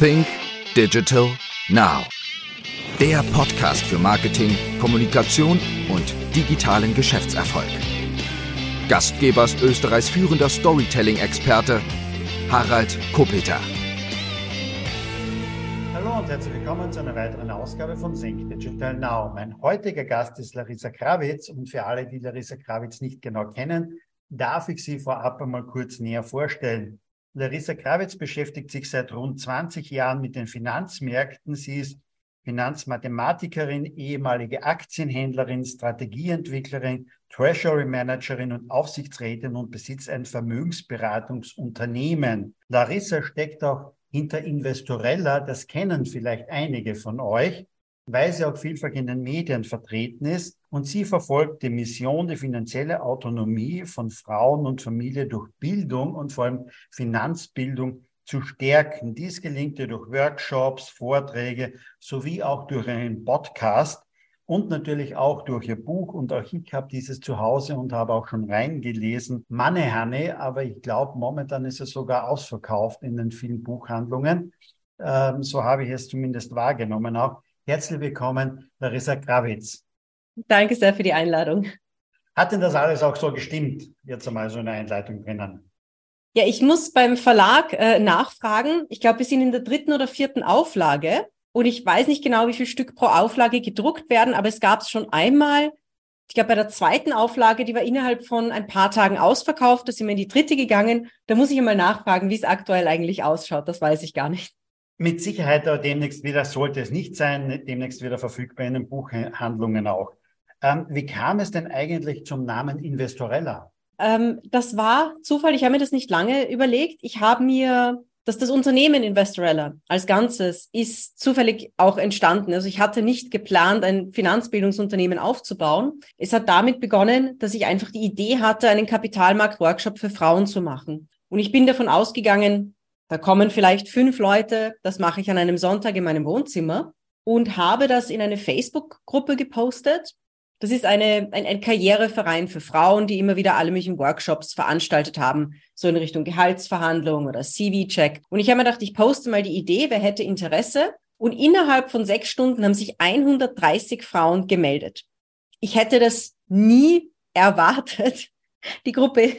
Think Digital Now. Der Podcast für Marketing, Kommunikation und digitalen Geschäftserfolg. Gastgeber ist Österreichs führender Storytelling-Experte Harald Kopeter. Hallo und herzlich willkommen zu einer weiteren Ausgabe von Think Digital Now. Mein heutiger Gast ist Larissa Krawitz und für alle, die Larissa Krawitz nicht genau kennen, darf ich sie vorab einmal kurz näher vorstellen. Larissa Krawitz beschäftigt sich seit rund 20 Jahren mit den Finanzmärkten. Sie ist Finanzmathematikerin, ehemalige Aktienhändlerin, Strategieentwicklerin, Treasury Managerin und Aufsichtsrätin und besitzt ein Vermögensberatungsunternehmen. Larissa steckt auch hinter Investorella, das kennen vielleicht einige von euch weil sie auch vielfach in den Medien vertreten ist. Und sie verfolgt die Mission, die finanzielle Autonomie von Frauen und Familie durch Bildung und vor allem Finanzbildung zu stärken. Dies gelingt ihr durch Workshops, Vorträge sowie auch durch einen Podcast und natürlich auch durch ihr Buch. Und auch ich habe dieses zu Hause und habe auch schon reingelesen. Mannehanne, aber ich glaube, momentan ist es sogar ausverkauft in den vielen Buchhandlungen. Ähm, so habe ich es zumindest wahrgenommen auch. Herzlich willkommen, Larissa Krawitz. Danke sehr für die Einladung. Hat denn das alles auch so gestimmt? Jetzt einmal so eine Einleitung drinnen. Ja, ich muss beim Verlag äh, nachfragen. Ich glaube, wir sind in der dritten oder vierten Auflage und ich weiß nicht genau, wie viel Stück pro Auflage gedruckt werden, aber es gab es schon einmal. Ich glaube, bei der zweiten Auflage, die war innerhalb von ein paar Tagen ausverkauft, da sind wir in die dritte gegangen. Da muss ich einmal nachfragen, wie es aktuell eigentlich ausschaut. Das weiß ich gar nicht. Mit Sicherheit aber demnächst wieder, sollte es nicht sein, demnächst wieder verfügbar in den Buchhandlungen auch. Ähm, wie kam es denn eigentlich zum Namen Investorella? Ähm, das war Zufall, ich habe mir das nicht lange überlegt. Ich habe mir, dass das Unternehmen Investorella als Ganzes ist zufällig auch entstanden. Also ich hatte nicht geplant, ein Finanzbildungsunternehmen aufzubauen. Es hat damit begonnen, dass ich einfach die Idee hatte, einen Kapitalmarkt-Workshop für Frauen zu machen. Und ich bin davon ausgegangen, da kommen vielleicht fünf Leute, das mache ich an einem Sonntag in meinem Wohnzimmer und habe das in eine Facebook-Gruppe gepostet. Das ist eine, ein, ein Karriereverein für Frauen, die immer wieder alle möglichen Workshops veranstaltet haben, so in Richtung Gehaltsverhandlung oder CV-Check. Und ich habe mir gedacht, ich poste mal die Idee, wer hätte Interesse. Und innerhalb von sechs Stunden haben sich 130 Frauen gemeldet. Ich hätte das nie erwartet. Die Gruppe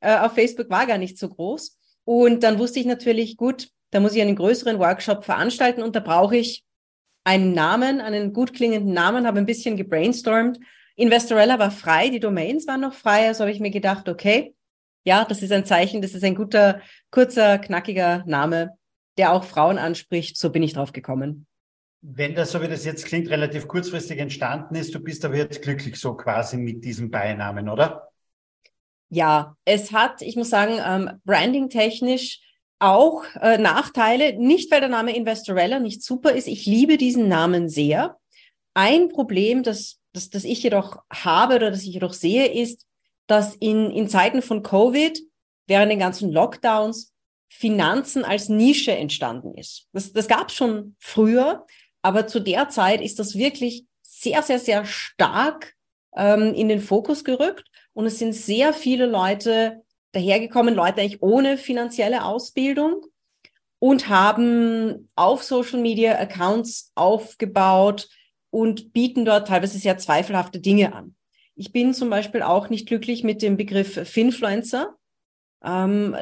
äh, auf Facebook war gar nicht so groß. Und dann wusste ich natürlich, gut, da muss ich einen größeren Workshop veranstalten und da brauche ich einen Namen, einen gut klingenden Namen, habe ein bisschen gebrainstormt. Investorella war frei, die Domains waren noch frei, also habe ich mir gedacht, okay, ja, das ist ein Zeichen, das ist ein guter, kurzer, knackiger Name, der auch Frauen anspricht. So bin ich drauf gekommen. Wenn das, so wie das jetzt klingt, relativ kurzfristig entstanden ist, du bist aber jetzt glücklich so quasi mit diesem Beinamen, oder? Ja, es hat, ich muss sagen, ähm, branding-technisch auch äh, Nachteile. Nicht, weil der Name Investorella nicht super ist. Ich liebe diesen Namen sehr. Ein Problem, das, das, das ich jedoch habe oder das ich jedoch sehe, ist, dass in, in Zeiten von Covid, während den ganzen Lockdowns, Finanzen als Nische entstanden ist. Das, das gab es schon früher, aber zu der Zeit ist das wirklich sehr, sehr, sehr stark ähm, in den Fokus gerückt. Und es sind sehr viele Leute dahergekommen, Leute eigentlich ohne finanzielle Ausbildung und haben auf Social Media Accounts aufgebaut und bieten dort teilweise sehr zweifelhafte Dinge an. Ich bin zum Beispiel auch nicht glücklich mit dem Begriff Finfluencer, ähm,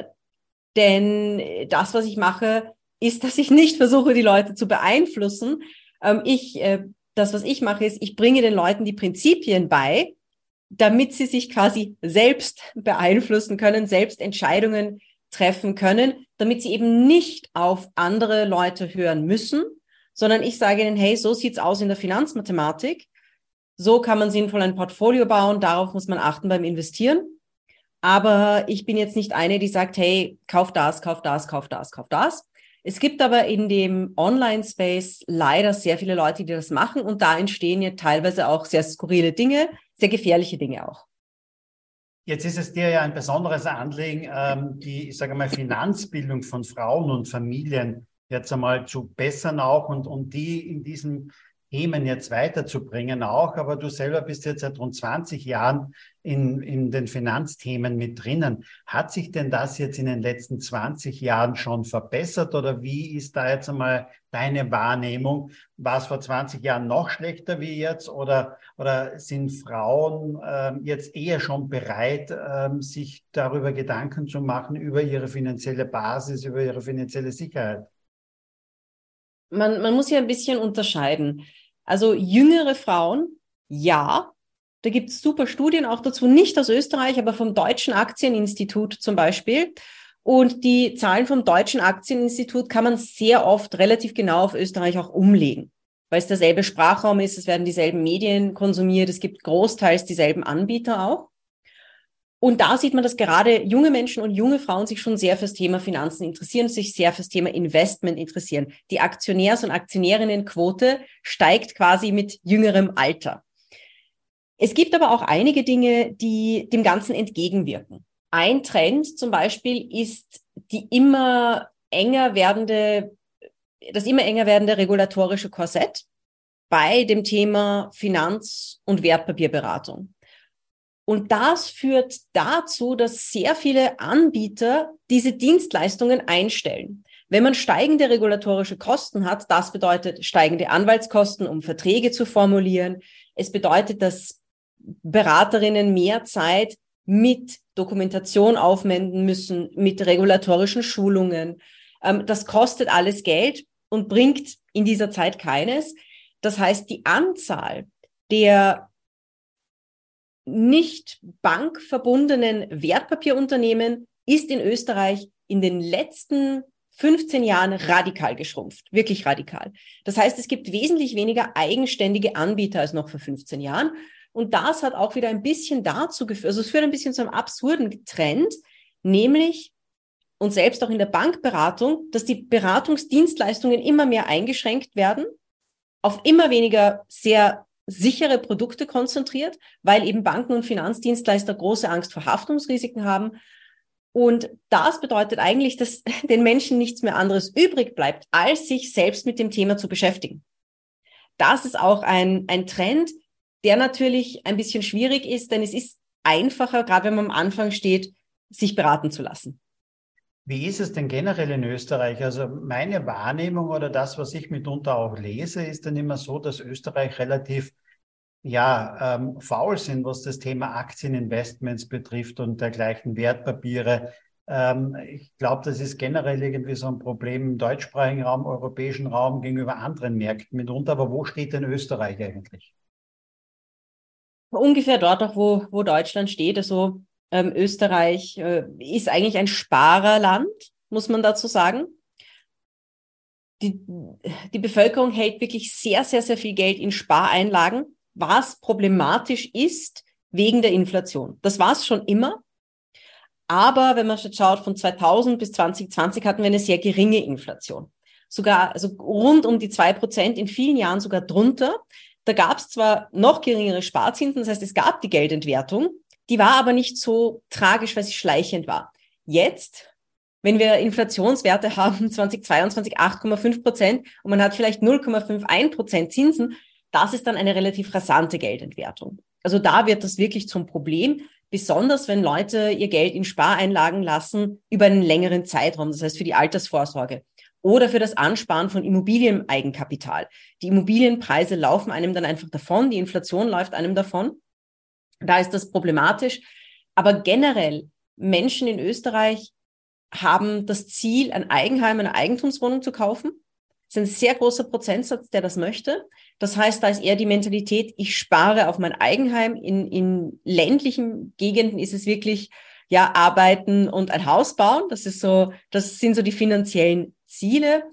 denn das, was ich mache, ist, dass ich nicht versuche, die Leute zu beeinflussen. Ähm, ich, äh, das, was ich mache, ist, ich bringe den Leuten die Prinzipien bei, damit sie sich quasi selbst beeinflussen können, selbst Entscheidungen treffen können, damit sie eben nicht auf andere Leute hören müssen, sondern ich sage ihnen, hey, so sieht's aus in der Finanzmathematik. So kann man sinnvoll ein Portfolio bauen. Darauf muss man achten beim Investieren. Aber ich bin jetzt nicht eine, die sagt, hey, kauf das, kauf das, kauf das, kauf das. Es gibt aber in dem Online-Space leider sehr viele Leute, die das machen und da entstehen ja teilweise auch sehr skurrile Dinge, sehr gefährliche Dinge auch. Jetzt ist es dir ja ein besonderes Anliegen, ähm, die, ich sage mal, Finanzbildung von Frauen und Familien jetzt einmal zu bessern auch und, und die in diesem Themen jetzt weiterzubringen auch, aber du selber bist jetzt seit rund 20 Jahren in, in den Finanzthemen mit drinnen. Hat sich denn das jetzt in den letzten 20 Jahren schon verbessert oder wie ist da jetzt einmal deine Wahrnehmung? War es vor 20 Jahren noch schlechter wie jetzt oder, oder sind Frauen äh, jetzt eher schon bereit, äh, sich darüber Gedanken zu machen, über ihre finanzielle Basis, über ihre finanzielle Sicherheit? Man, man muss ja ein bisschen unterscheiden. Also jüngere Frauen, ja, da gibt es super Studien auch dazu, nicht aus Österreich, aber vom Deutschen Aktieninstitut zum Beispiel. Und die Zahlen vom Deutschen Aktieninstitut kann man sehr oft relativ genau auf Österreich auch umlegen, weil es derselbe Sprachraum ist, es werden dieselben Medien konsumiert, es gibt großteils dieselben Anbieter auch. Und da sieht man, dass gerade junge Menschen und junge Frauen sich schon sehr fürs Thema Finanzen interessieren, sich sehr fürs Thema Investment interessieren. Die Aktionärs- und Aktionärinnenquote steigt quasi mit jüngerem Alter. Es gibt aber auch einige Dinge, die dem Ganzen entgegenwirken. Ein Trend zum Beispiel ist die immer enger werdende, das immer enger werdende regulatorische Korsett bei dem Thema Finanz- und Wertpapierberatung. Und das führt dazu, dass sehr viele Anbieter diese Dienstleistungen einstellen. Wenn man steigende regulatorische Kosten hat, das bedeutet steigende Anwaltskosten, um Verträge zu formulieren. Es bedeutet, dass Beraterinnen mehr Zeit mit Dokumentation aufwenden müssen, mit regulatorischen Schulungen. Ähm, das kostet alles Geld und bringt in dieser Zeit keines. Das heißt, die Anzahl der nicht bankverbundenen Wertpapierunternehmen ist in Österreich in den letzten 15 Jahren radikal geschrumpft, wirklich radikal. Das heißt, es gibt wesentlich weniger eigenständige Anbieter als noch vor 15 Jahren. Und das hat auch wieder ein bisschen dazu geführt, also es führt ein bisschen zu einem absurden Trend, nämlich und selbst auch in der Bankberatung, dass die Beratungsdienstleistungen immer mehr eingeschränkt werden, auf immer weniger sehr sichere Produkte konzentriert, weil eben Banken und Finanzdienstleister große Angst vor Haftungsrisiken haben. Und das bedeutet eigentlich, dass den Menschen nichts mehr anderes übrig bleibt, als sich selbst mit dem Thema zu beschäftigen. Das ist auch ein, ein Trend, der natürlich ein bisschen schwierig ist, denn es ist einfacher, gerade wenn man am Anfang steht, sich beraten zu lassen. Wie ist es denn generell in Österreich? Also meine Wahrnehmung oder das, was ich mitunter auch lese, ist dann immer so, dass Österreich relativ ja, ähm, faul sind, was das Thema Aktieninvestments betrifft und dergleichen Wertpapiere. Ähm, ich glaube, das ist generell irgendwie so ein Problem im deutschsprachigen Raum, europäischen Raum gegenüber anderen Märkten mitunter. Aber wo steht denn Österreich eigentlich? Ungefähr dort auch, wo, wo Deutschland steht. Also ähm, Österreich äh, ist eigentlich ein Sparerland, muss man dazu sagen. Die, die Bevölkerung hält wirklich sehr, sehr, sehr viel Geld in Spareinlagen, was problematisch ist wegen der Inflation. Das war es schon immer. Aber wenn man schaut, von 2000 bis 2020 hatten wir eine sehr geringe Inflation. Sogar also rund um die zwei Prozent, in vielen Jahren sogar drunter. Da gab es zwar noch geringere Sparzinsen, das heißt, es gab die Geldentwertung, die war aber nicht so tragisch, weil sie schleichend war. Jetzt, wenn wir Inflationswerte haben, 2022 8,5 Prozent und man hat vielleicht 0,51 Prozent Zinsen, das ist dann eine relativ rasante Geldentwertung. Also da wird das wirklich zum Problem, besonders wenn Leute ihr Geld in Spareinlagen lassen über einen längeren Zeitraum, das heißt für die Altersvorsorge oder für das Ansparen von Immobilieneigenkapital. Die Immobilienpreise laufen einem dann einfach davon, die Inflation läuft einem davon. Da ist das problematisch. Aber generell, Menschen in Österreich haben das Ziel, ein Eigenheim, eine Eigentumswohnung zu kaufen. Das ist ein sehr großer Prozentsatz, der das möchte. Das heißt, da ist eher die Mentalität, ich spare auf mein Eigenheim. In, in ländlichen Gegenden ist es wirklich, ja, arbeiten und ein Haus bauen. Das ist so, das sind so die finanziellen Ziele.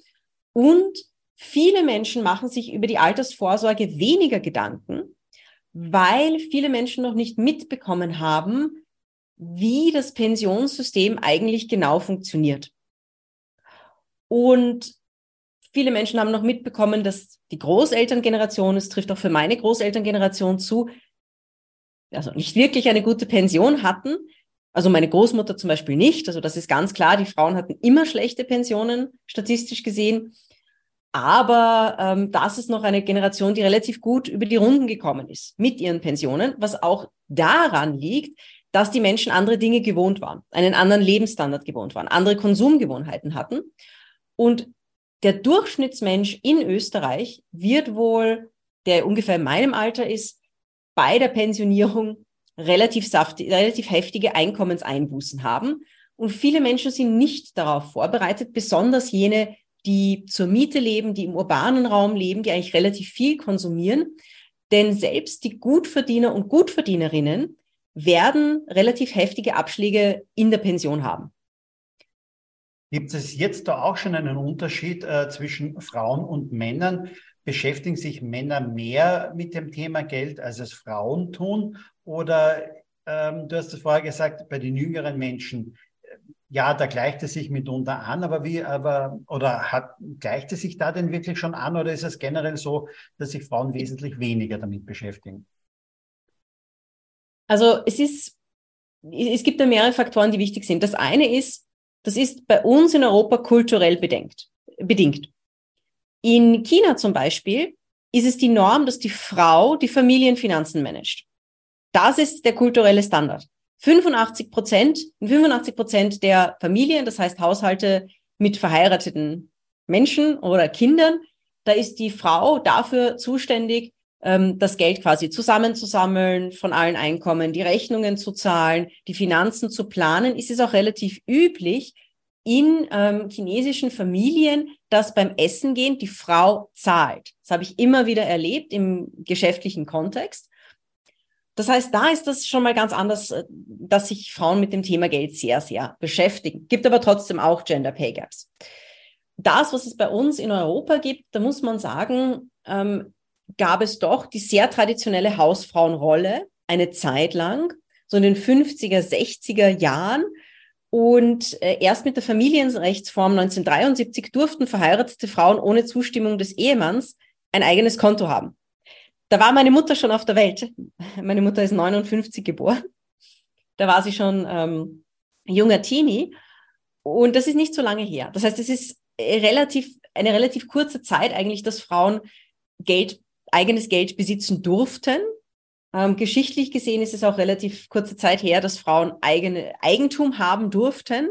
Und viele Menschen machen sich über die Altersvorsorge weniger Gedanken, weil viele Menschen noch nicht mitbekommen haben, wie das Pensionssystem eigentlich genau funktioniert. Und viele Menschen haben noch mitbekommen, dass die Großelterngeneration, es trifft auch für meine Großelterngeneration zu, also nicht wirklich eine gute Pension hatten. Also meine Großmutter zum Beispiel nicht. Also das ist ganz klar, die Frauen hatten immer schlechte Pensionen, statistisch gesehen. Aber ähm, das ist noch eine Generation, die relativ gut über die Runden gekommen ist mit ihren Pensionen, was auch daran liegt, dass die Menschen andere Dinge gewohnt waren, einen anderen Lebensstandard gewohnt waren, andere Konsumgewohnheiten hatten. Und der Durchschnittsmensch in Österreich wird wohl, der ungefähr in meinem Alter ist, bei der Pensionierung relativ, saftig, relativ heftige Einkommenseinbußen haben. Und viele Menschen sind nicht darauf vorbereitet, besonders jene, die zur Miete leben, die im urbanen Raum leben, die eigentlich relativ viel konsumieren. Denn selbst die Gutverdiener und Gutverdienerinnen werden relativ heftige Abschläge in der Pension haben. Gibt es jetzt da auch schon einen Unterschied äh, zwischen Frauen und Männern? Beschäftigen sich Männer mehr mit dem Thema Geld, als es Frauen tun? Oder ähm, du hast es vorher gesagt, bei den jüngeren Menschen ja, da gleicht es sich mitunter an, aber wie, aber, oder hat, gleicht es sich da denn wirklich schon an oder ist es generell so, dass sich Frauen wesentlich weniger damit beschäftigen? Also es ist, es gibt da mehrere Faktoren, die wichtig sind. Das eine ist, das ist bei uns in Europa kulturell bedenkt, bedingt. In China zum Beispiel ist es die Norm, dass die Frau die Familienfinanzen managt. Das ist der kulturelle Standard. 85 Prozent, 85 Prozent der Familien, das heißt Haushalte mit verheirateten Menschen oder Kindern, da ist die Frau dafür zuständig, ähm, das Geld quasi zusammenzusammeln von allen Einkommen, die Rechnungen zu zahlen, die Finanzen zu planen. Ist es auch relativ üblich in ähm, chinesischen Familien, dass beim Essen gehen die Frau zahlt. Das habe ich immer wieder erlebt im geschäftlichen Kontext. Das heißt, da ist das schon mal ganz anders, äh, dass sich Frauen mit dem Thema Geld sehr, sehr beschäftigen. Gibt aber trotzdem auch Gender Pay Gaps. Das, was es bei uns in Europa gibt, da muss man sagen, ähm, gab es doch die sehr traditionelle Hausfrauenrolle eine Zeit lang, so in den 50er, 60er Jahren. Und äh, erst mit der Familienrechtsform 1973 durften verheiratete Frauen ohne Zustimmung des Ehemanns ein eigenes Konto haben. Da war meine Mutter schon auf der Welt. Meine Mutter ist 59 geboren. Da war sie schon ähm, junger Teenie. Und das ist nicht so lange her. Das heißt, es ist relativ, eine relativ kurze Zeit eigentlich, dass Frauen Geld, eigenes Geld besitzen durften. Ähm, geschichtlich gesehen ist es auch relativ kurze Zeit her, dass Frauen eigene Eigentum haben durften.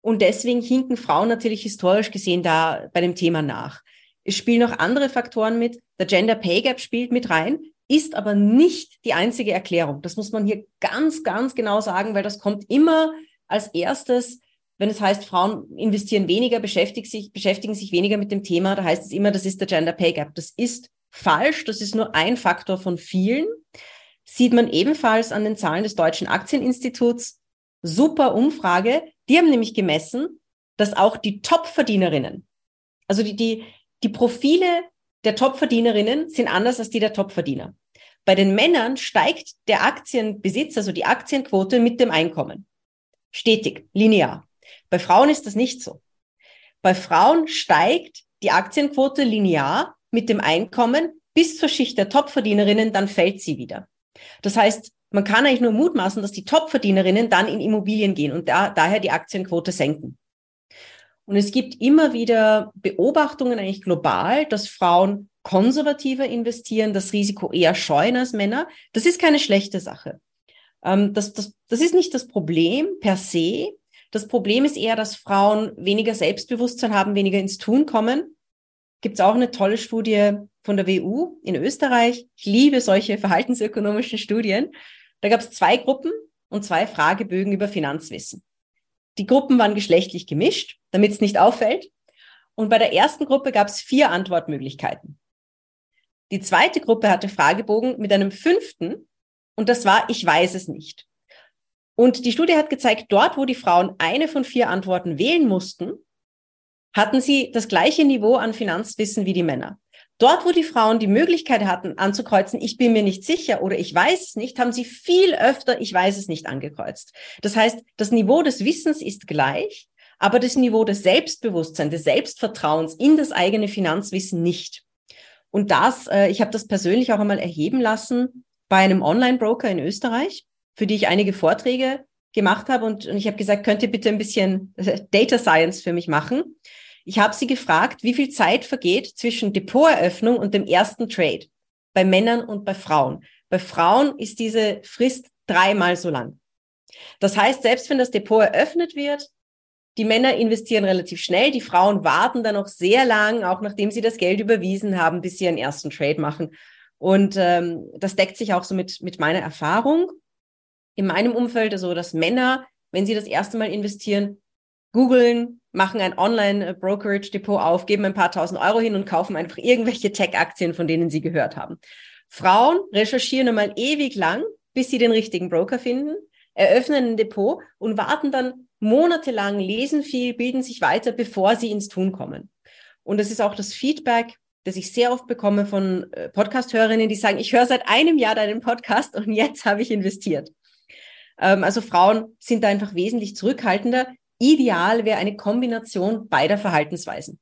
Und deswegen hinken Frauen natürlich historisch gesehen da bei dem Thema nach. Es spielen noch andere Faktoren mit. Der Gender Pay Gap spielt mit rein, ist aber nicht die einzige Erklärung. Das muss man hier ganz, ganz genau sagen, weil das kommt immer als erstes, wenn es heißt, Frauen investieren weniger, beschäftigen sich, beschäftigen sich weniger mit dem Thema, da heißt es immer, das ist der Gender Pay Gap. Das ist falsch. Das ist nur ein Faktor von vielen. Sieht man ebenfalls an den Zahlen des Deutschen Aktieninstituts. Super Umfrage. Die haben nämlich gemessen, dass auch die Top-Verdienerinnen, also die, die, die Profile der Topverdienerinnen sind anders als die der Topverdiener. Bei den Männern steigt der Aktienbesitz, also die Aktienquote mit dem Einkommen. Stetig, linear. Bei Frauen ist das nicht so. Bei Frauen steigt die Aktienquote linear mit dem Einkommen bis zur Schicht der Topverdienerinnen, dann fällt sie wieder. Das heißt, man kann eigentlich nur mutmaßen, dass die Topverdienerinnen dann in Immobilien gehen und da, daher die Aktienquote senken. Und es gibt immer wieder Beobachtungen eigentlich global, dass Frauen konservativer investieren, das Risiko eher scheuen als Männer. Das ist keine schlechte Sache. Ähm, das, das, das ist nicht das Problem per se. Das Problem ist eher, dass Frauen weniger Selbstbewusstsein haben, weniger ins Tun kommen. Gibt es auch eine tolle Studie von der WU in Österreich. Ich liebe solche verhaltensökonomischen Studien. Da gab es zwei Gruppen und zwei Fragebögen über Finanzwissen. Die Gruppen waren geschlechtlich gemischt, damit es nicht auffällt. Und bei der ersten Gruppe gab es vier Antwortmöglichkeiten. Die zweite Gruppe hatte Fragebogen mit einem fünften und das war, ich weiß es nicht. Und die Studie hat gezeigt, dort, wo die Frauen eine von vier Antworten wählen mussten, hatten sie das gleiche Niveau an Finanzwissen wie die Männer. Dort, wo die Frauen die Möglichkeit hatten, anzukreuzen, ich bin mir nicht sicher oder ich weiß es nicht, haben sie viel öfter, ich weiß es nicht angekreuzt. Das heißt, das Niveau des Wissens ist gleich, aber das Niveau des Selbstbewusstseins, des Selbstvertrauens in das eigene Finanzwissen nicht. Und das, äh, ich habe das persönlich auch einmal erheben lassen bei einem Online-Broker in Österreich, für die ich einige Vorträge gemacht habe und, und ich habe gesagt, könnt ihr bitte ein bisschen Data Science für mich machen? Ich habe sie gefragt, wie viel Zeit vergeht zwischen Depoteröffnung und dem ersten Trade bei Männern und bei Frauen. Bei Frauen ist diese Frist dreimal so lang. Das heißt, selbst wenn das Depot eröffnet wird, die Männer investieren relativ schnell, die Frauen warten dann noch sehr lang, auch nachdem sie das Geld überwiesen haben, bis sie ihren ersten Trade machen. Und ähm, das deckt sich auch so mit, mit meiner Erfahrung in meinem Umfeld, also dass Männer, wenn sie das erste Mal investieren, googeln, machen ein Online-Brokerage-Depot auf, geben ein paar tausend Euro hin und kaufen einfach irgendwelche Tech-Aktien, von denen sie gehört haben. Frauen recherchieren einmal ewig lang, bis sie den richtigen Broker finden, eröffnen ein Depot und warten dann monatelang, lesen viel, bilden sich weiter, bevor sie ins Tun kommen. Und das ist auch das Feedback, das ich sehr oft bekomme von äh, Podcast-Hörerinnen, die sagen, ich höre seit einem Jahr deinen Podcast und jetzt habe ich investiert. Ähm, also Frauen sind da einfach wesentlich zurückhaltender. Ideal wäre eine Kombination beider Verhaltensweisen.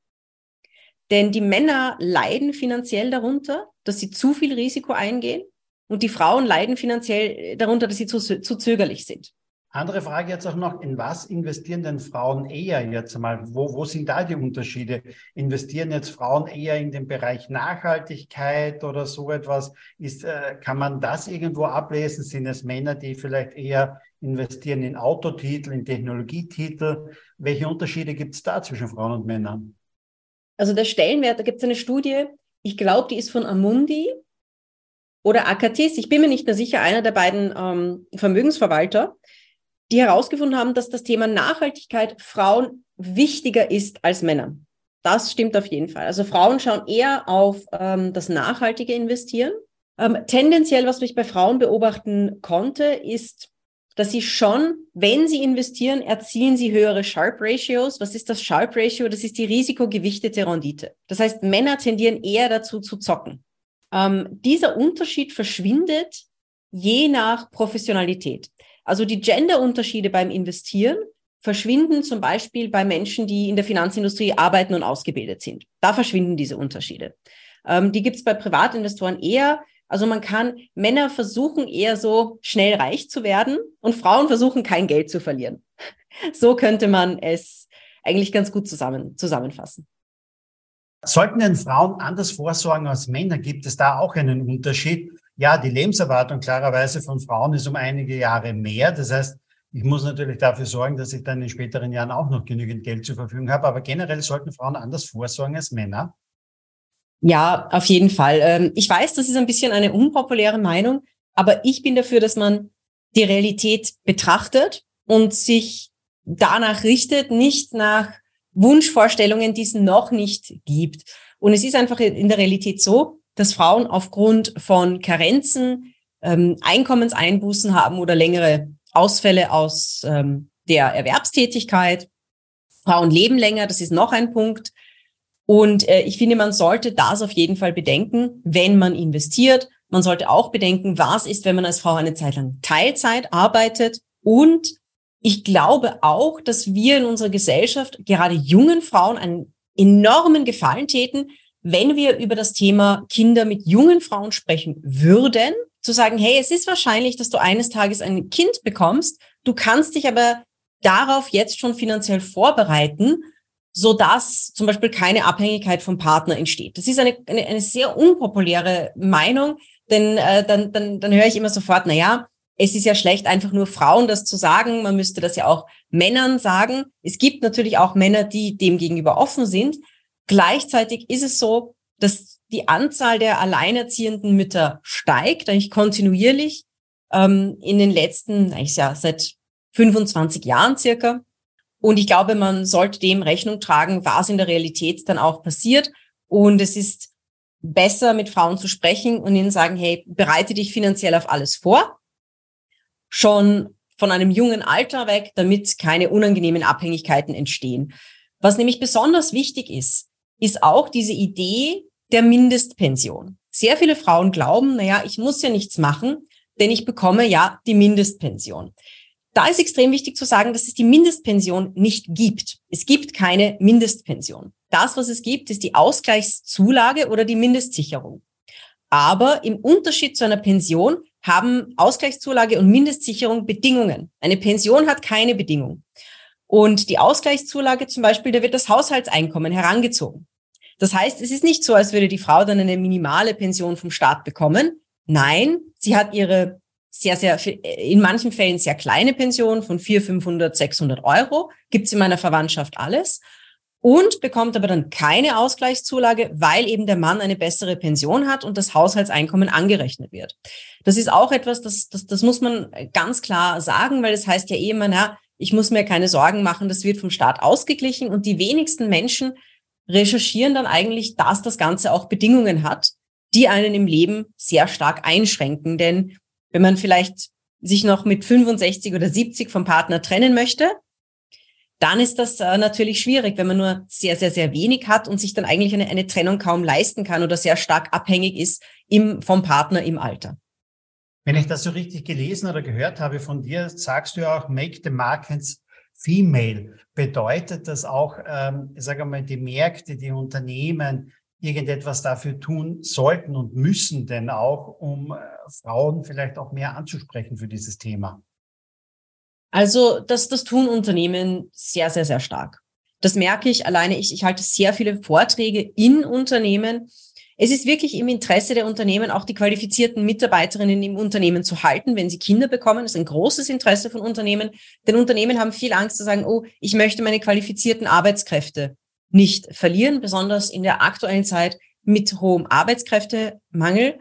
Denn die Männer leiden finanziell darunter, dass sie zu viel Risiko eingehen und die Frauen leiden finanziell darunter, dass sie zu, zu zögerlich sind. Andere Frage jetzt auch noch, in was investieren denn Frauen eher jetzt einmal? Wo, wo sind da die Unterschiede? Investieren jetzt Frauen eher in den Bereich Nachhaltigkeit oder so etwas? Ist, äh, kann man das irgendwo ablesen? Sind es Männer, die vielleicht eher investieren in Autotitel, in Technologietitel? Welche Unterschiede gibt es da zwischen Frauen und Männern? Also der Stellenwert, da gibt es eine Studie, ich glaube, die ist von Amundi oder Akatis, ich bin mir nicht mehr sicher, einer der beiden ähm, Vermögensverwalter die herausgefunden haben, dass das Thema Nachhaltigkeit Frauen wichtiger ist als Männer. Das stimmt auf jeden Fall. Also Frauen schauen eher auf ähm, das nachhaltige Investieren. Ähm, tendenziell, was ich bei Frauen beobachten konnte, ist, dass sie schon, wenn sie investieren, erzielen sie höhere Sharp Ratios. Was ist das Sharp Ratio? Das ist die risikogewichtete Rendite. Das heißt, Männer tendieren eher dazu zu zocken. Ähm, dieser Unterschied verschwindet je nach Professionalität. Also die Genderunterschiede beim Investieren verschwinden zum Beispiel bei Menschen, die in der Finanzindustrie arbeiten und ausgebildet sind. Da verschwinden diese Unterschiede. Ähm, die gibt es bei Privatinvestoren eher. Also man kann, Männer versuchen eher so schnell reich zu werden und Frauen versuchen kein Geld zu verlieren. So könnte man es eigentlich ganz gut zusammen, zusammenfassen. Sollten denn Frauen anders vorsorgen als Männer? Gibt es da auch einen Unterschied? Ja, die Lebenserwartung klarerweise von Frauen ist um einige Jahre mehr. Das heißt, ich muss natürlich dafür sorgen, dass ich dann in späteren Jahren auch noch genügend Geld zur Verfügung habe. Aber generell sollten Frauen anders vorsorgen als Männer. Ja, auf jeden Fall. Ähm, ich weiß, das ist ein bisschen eine unpopuläre Meinung, aber ich bin dafür, dass man die Realität betrachtet und sich danach richtet, nicht nach Wunschvorstellungen, die es noch nicht gibt. Und es ist einfach in der Realität so, dass Frauen aufgrund von Karenzen ähm, Einkommenseinbußen haben oder längere Ausfälle aus ähm, der Erwerbstätigkeit. Frauen leben länger, das ist noch ein Punkt. Und äh, ich finde, man sollte das auf jeden Fall bedenken, wenn man investiert. Man sollte auch bedenken, was ist, wenn man als Frau eine Zeit lang Teilzeit arbeitet. Und ich glaube auch, dass wir in unserer Gesellschaft gerade jungen Frauen einen enormen Gefallen täten, wenn wir über das Thema Kinder mit jungen Frauen sprechen würden, zu sagen, hey, es ist wahrscheinlich, dass du eines Tages ein Kind bekommst, du kannst dich aber darauf jetzt schon finanziell vorbereiten, so dass zum Beispiel keine Abhängigkeit vom Partner entsteht. Das ist eine, eine, eine sehr unpopuläre Meinung, denn äh, dann, dann, dann höre ich immer sofort, na ja, es ist ja schlecht, einfach nur Frauen das zu sagen. Man müsste das ja auch Männern sagen. Es gibt natürlich auch Männer, die dem gegenüber offen sind. Gleichzeitig ist es so, dass die Anzahl der alleinerziehenden Mütter steigt, eigentlich kontinuierlich ähm, in den letzten, eigentlich ja seit 25 Jahren circa. Und ich glaube, man sollte dem Rechnung tragen, was in der Realität dann auch passiert. Und es ist besser, mit Frauen zu sprechen und ihnen sagen, hey, bereite dich finanziell auf alles vor. Schon von einem jungen Alter weg, damit keine unangenehmen Abhängigkeiten entstehen. Was nämlich besonders wichtig ist, ist auch diese Idee der Mindestpension. Sehr viele Frauen glauben, naja, ich muss ja nichts machen, denn ich bekomme ja die Mindestpension. Da ist extrem wichtig zu sagen, dass es die Mindestpension nicht gibt. Es gibt keine Mindestpension. Das, was es gibt, ist die Ausgleichszulage oder die Mindestsicherung. Aber im Unterschied zu einer Pension haben Ausgleichszulage und Mindestsicherung Bedingungen. Eine Pension hat keine Bedingung. Und die Ausgleichszulage zum Beispiel, da wird das Haushaltseinkommen herangezogen. Das heißt, es ist nicht so, als würde die Frau dann eine minimale Pension vom Staat bekommen. Nein, sie hat ihre sehr, sehr, in manchen Fällen sehr kleine Pension von 400, 500, 600 Euro. Gibt's in meiner Verwandtschaft alles und bekommt aber dann keine Ausgleichszulage, weil eben der Mann eine bessere Pension hat und das Haushaltseinkommen angerechnet wird. Das ist auch etwas, das, das, das muss man ganz klar sagen, weil das heißt ja eh immer, na, ich muss mir keine Sorgen machen, das wird vom Staat ausgeglichen und die wenigsten Menschen recherchieren dann eigentlich, dass das Ganze auch Bedingungen hat, die einen im Leben sehr stark einschränken. Denn wenn man vielleicht sich noch mit 65 oder 70 vom Partner trennen möchte, dann ist das äh, natürlich schwierig, wenn man nur sehr, sehr, sehr wenig hat und sich dann eigentlich eine, eine Trennung kaum leisten kann oder sehr stark abhängig ist im, vom Partner im Alter. Wenn ich das so richtig gelesen oder gehört habe von dir, sagst du ja auch, make the markets female. Bedeutet das auch, ähm, ich sage mal, die Märkte, die Unternehmen irgendetwas dafür tun sollten und müssen denn auch, um äh, Frauen vielleicht auch mehr anzusprechen für dieses Thema? Also das, das tun Unternehmen sehr, sehr, sehr stark. Das merke ich alleine. Ich, ich halte sehr viele Vorträge in Unternehmen. Es ist wirklich im Interesse der Unternehmen, auch die qualifizierten Mitarbeiterinnen im Unternehmen zu halten, wenn sie Kinder bekommen. Das ist ein großes Interesse von Unternehmen. Denn Unternehmen haben viel Angst zu sagen, oh, ich möchte meine qualifizierten Arbeitskräfte nicht verlieren, besonders in der aktuellen Zeit mit hohem Arbeitskräftemangel.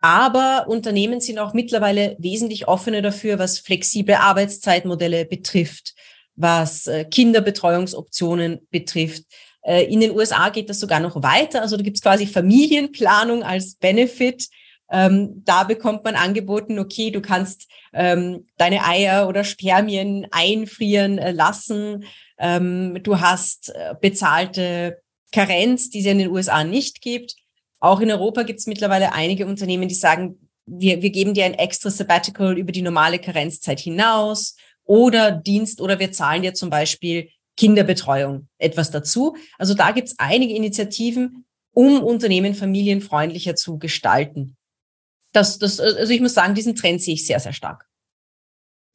Aber Unternehmen sind auch mittlerweile wesentlich offener dafür, was flexible Arbeitszeitmodelle betrifft, was äh, Kinderbetreuungsoptionen betrifft. Äh, in den USA geht das sogar noch weiter. Also da gibt es quasi Familienplanung als Benefit. Ähm, da bekommt man angeboten, okay, du kannst ähm, deine Eier oder Spermien einfrieren äh, lassen. Ähm, du hast äh, bezahlte Karenz, die es in den USA nicht gibt. Auch in Europa gibt es mittlerweile einige Unternehmen, die sagen, wir, wir geben dir ein extra Sabbatical über die normale Karenzzeit hinaus oder Dienst oder wir zahlen dir zum Beispiel Kinderbetreuung etwas dazu. Also da gibt es einige Initiativen, um Unternehmen familienfreundlicher zu gestalten. Das, das, also ich muss sagen, diesen Trend sehe ich sehr, sehr stark.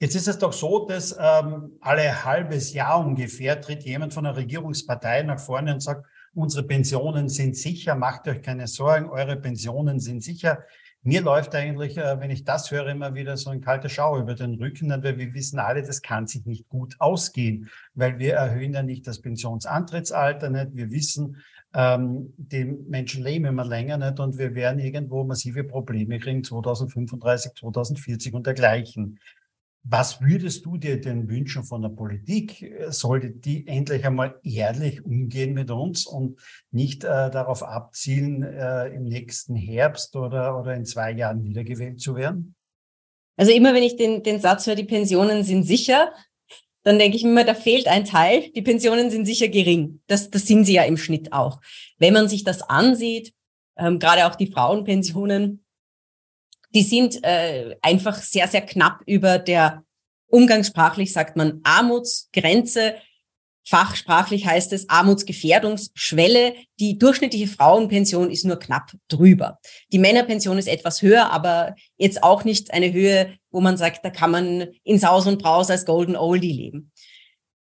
Jetzt ist es doch so, dass ähm, alle halbes Jahr ungefähr tritt jemand von der Regierungspartei nach vorne und sagt, unsere Pensionen sind sicher, macht euch keine Sorgen, eure Pensionen sind sicher. Mir läuft eigentlich, äh, wenn ich das höre, immer wieder so ein kalter Schau über den Rücken, weil wir wissen alle, das kann sich nicht gut ausgehen, weil wir erhöhen ja nicht das Pensionsantrittsalter nicht. Wir wissen, ähm, die Menschen leben immer länger nicht und wir werden irgendwo massive Probleme kriegen, 2035, 2040 und dergleichen. Was würdest du dir denn wünschen von der Politik? Sollte die endlich einmal ehrlich umgehen mit uns und nicht äh, darauf abzielen, äh, im nächsten Herbst oder, oder in zwei Jahren wiedergewählt zu werden? Also immer wenn ich den, den Satz höre, die Pensionen sind sicher, dann denke ich immer, da fehlt ein Teil. Die Pensionen sind sicher gering. Das, das sind sie ja im Schnitt auch. Wenn man sich das ansieht, ähm, gerade auch die Frauenpensionen, die sind äh, einfach sehr, sehr knapp über der, umgangssprachlich sagt man Armutsgrenze. Fachsprachlich heißt es Armutsgefährdungsschwelle. Die durchschnittliche Frauenpension ist nur knapp drüber. Die Männerpension ist etwas höher, aber jetzt auch nicht eine Höhe, wo man sagt, da kann man in Saus und Braus als Golden Oldie leben.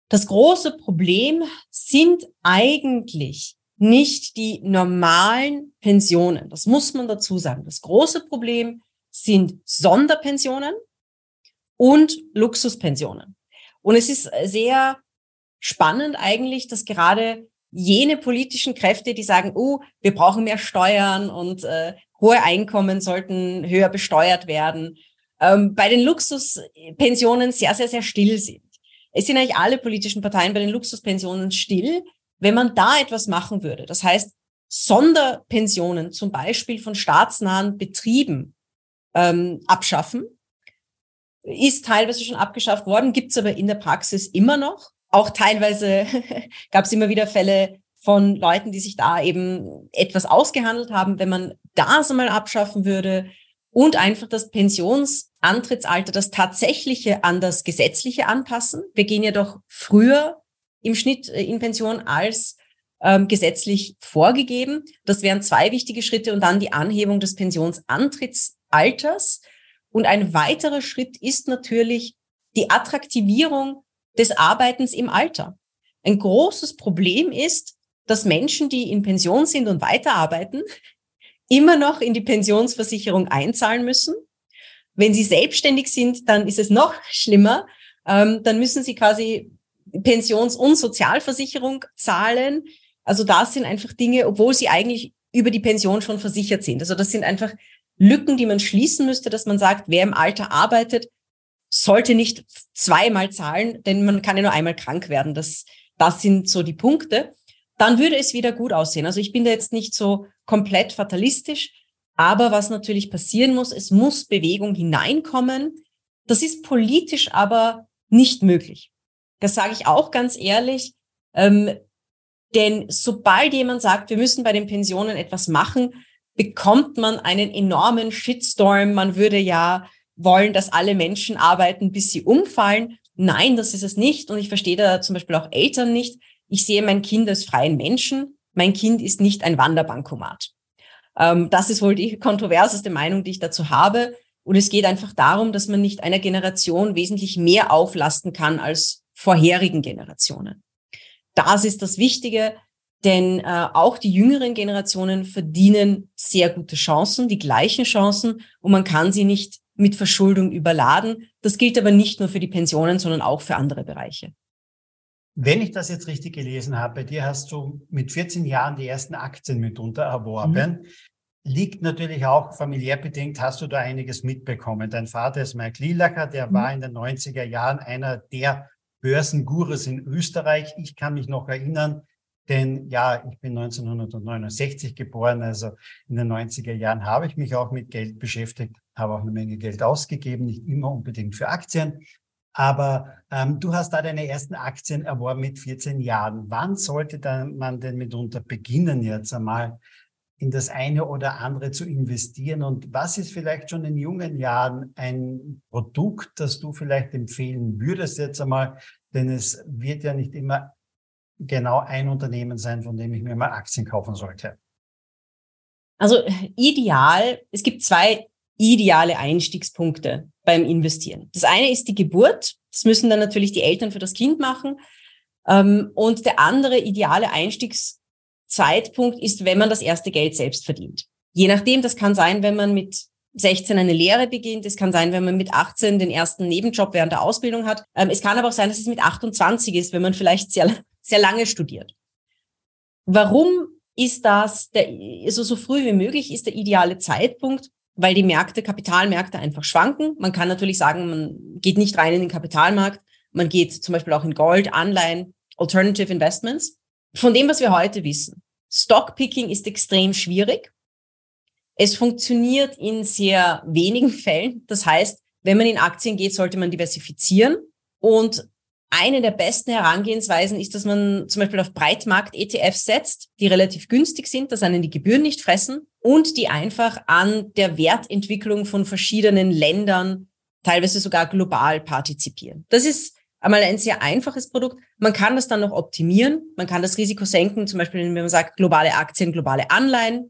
Das große Problem sind eigentlich nicht die normalen Pensionen. Das muss man dazu sagen. Das große Problem sind Sonderpensionen und Luxuspensionen. Und es ist sehr spannend eigentlich, dass gerade jene politischen Kräfte, die sagen, oh, wir brauchen mehr Steuern und äh, hohe Einkommen sollten höher besteuert werden, ähm, bei den Luxuspensionen sehr, sehr, sehr still sind. Es sind eigentlich alle politischen Parteien bei den Luxuspensionen still, wenn man da etwas machen würde. Das heißt, Sonderpensionen zum Beispiel von staatsnahen Betrieben ähm, abschaffen. Ist teilweise schon abgeschafft worden, gibt's aber in der Praxis immer noch. Auch teilweise gab es immer wieder Fälle von Leuten, die sich da eben etwas ausgehandelt haben. Wenn man das einmal abschaffen würde und einfach das Pensionsantrittsalter, das tatsächliche an das gesetzliche anpassen. Wir gehen ja doch früher im Schnitt äh, in Pension als ähm, gesetzlich vorgegeben. Das wären zwei wichtige Schritte und dann die Anhebung des Pensionsantritts Alters. Und ein weiterer Schritt ist natürlich die Attraktivierung des Arbeitens im Alter. Ein großes Problem ist, dass Menschen, die in Pension sind und weiterarbeiten, immer noch in die Pensionsversicherung einzahlen müssen. Wenn sie selbstständig sind, dann ist es noch schlimmer. Ähm, dann müssen sie quasi Pensions- und Sozialversicherung zahlen. Also das sind einfach Dinge, obwohl sie eigentlich über die Pension schon versichert sind. Also das sind einfach Lücken, die man schließen müsste, dass man sagt, wer im Alter arbeitet, sollte nicht zweimal zahlen, denn man kann ja nur einmal krank werden. Das, das sind so die Punkte. Dann würde es wieder gut aussehen. Also ich bin da jetzt nicht so komplett fatalistisch, aber was natürlich passieren muss, es muss Bewegung hineinkommen. Das ist politisch aber nicht möglich. Das sage ich auch ganz ehrlich. Ähm, denn sobald jemand sagt, wir müssen bei den Pensionen etwas machen, bekommt man einen enormen Shitstorm. Man würde ja wollen, dass alle Menschen arbeiten, bis sie umfallen. Nein, das ist es nicht. Und ich verstehe da zum Beispiel auch Eltern nicht. Ich sehe mein Kind als freien Menschen. Mein Kind ist nicht ein Wanderbankomat. Ähm, das ist wohl die kontroverseste Meinung, die ich dazu habe. Und es geht einfach darum, dass man nicht einer Generation wesentlich mehr auflasten kann als vorherigen Generationen. Das ist das Wichtige, denn äh, auch die jüngeren Generationen verdienen sehr gute Chancen, die gleichen Chancen, und man kann sie nicht mit Verschuldung überladen. Das gilt aber nicht nur für die Pensionen, sondern auch für andere Bereiche. Wenn ich das jetzt richtig gelesen habe, bei dir hast du mit 14 Jahren die ersten Aktien mitunter erworben. Mhm. Liegt natürlich auch familiär bedingt, hast du da einiges mitbekommen. Dein Vater ist Mike Lielacher, der mhm. war in den 90er Jahren einer der Börsengurus in Österreich. Ich kann mich noch erinnern, denn ja, ich bin 1969 geboren, also in den 90er Jahren habe ich mich auch mit Geld beschäftigt, habe auch eine Menge Geld ausgegeben, nicht immer unbedingt für Aktien. Aber ähm, du hast da deine ersten Aktien erworben mit 14 Jahren. Wann sollte dann man denn mitunter beginnen, jetzt einmal in das eine oder andere zu investieren? Und was ist vielleicht schon in jungen Jahren ein Produkt, das du vielleicht empfehlen würdest jetzt einmal? Denn es wird ja nicht immer genau ein Unternehmen sein, von dem ich mir mal Aktien kaufen sollte? Also ideal, es gibt zwei ideale Einstiegspunkte beim Investieren. Das eine ist die Geburt. Das müssen dann natürlich die Eltern für das Kind machen. Ähm, und der andere ideale Einstiegszeitpunkt ist, wenn man das erste Geld selbst verdient. Je nachdem, das kann sein, wenn man mit 16 eine Lehre beginnt. Es kann sein, wenn man mit 18 den ersten Nebenjob während der Ausbildung hat. Ähm, es kann aber auch sein, dass es mit 28 ist, wenn man vielleicht sehr, sehr lange studiert. Warum ist das der, also so früh wie möglich ist der ideale Zeitpunkt? Weil die Märkte, Kapitalmärkte einfach schwanken. Man kann natürlich sagen, man geht nicht rein in den Kapitalmarkt. Man geht zum Beispiel auch in Gold, Anleihen, Alternative Investments. Von dem, was wir heute wissen. Stockpicking ist extrem schwierig. Es funktioniert in sehr wenigen Fällen. Das heißt, wenn man in Aktien geht, sollte man diversifizieren. Und eine der besten Herangehensweisen ist, dass man zum Beispiel auf Breitmarkt-ETFs setzt, die relativ günstig sind, dass einen die Gebühren nicht fressen und die einfach an der Wertentwicklung von verschiedenen Ländern, teilweise sogar global partizipieren. Das ist einmal ein sehr einfaches Produkt. Man kann das dann noch optimieren. Man kann das Risiko senken, zum Beispiel, wenn man sagt, globale Aktien, globale Anleihen.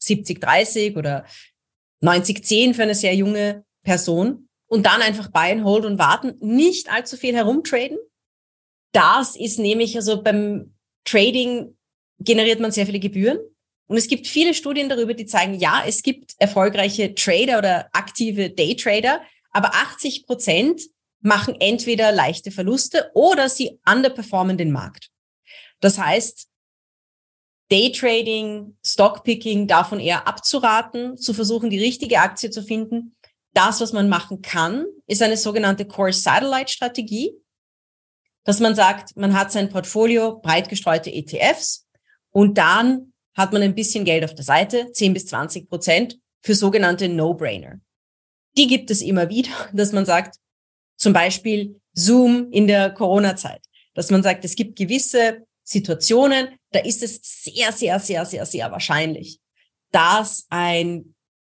70-30 oder 90-10 für eine sehr junge Person und dann einfach buy and hold und warten, nicht allzu viel herumtraden. Das ist nämlich, also beim Trading generiert man sehr viele Gebühren. Und es gibt viele Studien darüber, die zeigen, ja, es gibt erfolgreiche Trader oder aktive Daytrader, aber 80 Prozent machen entweder leichte Verluste oder sie underperformen den Markt. Das heißt, Daytrading, Stockpicking, davon eher abzuraten, zu versuchen, die richtige Aktie zu finden. Das, was man machen kann, ist eine sogenannte Core Satellite Strategie, dass man sagt, man hat sein Portfolio breit gestreute ETFs und dann hat man ein bisschen Geld auf der Seite, 10 bis 20 Prozent für sogenannte No-Brainer. Die gibt es immer wieder, dass man sagt, zum Beispiel Zoom in der Corona-Zeit, dass man sagt, es gibt gewisse Situationen, da ist es sehr, sehr, sehr, sehr, sehr wahrscheinlich, dass ein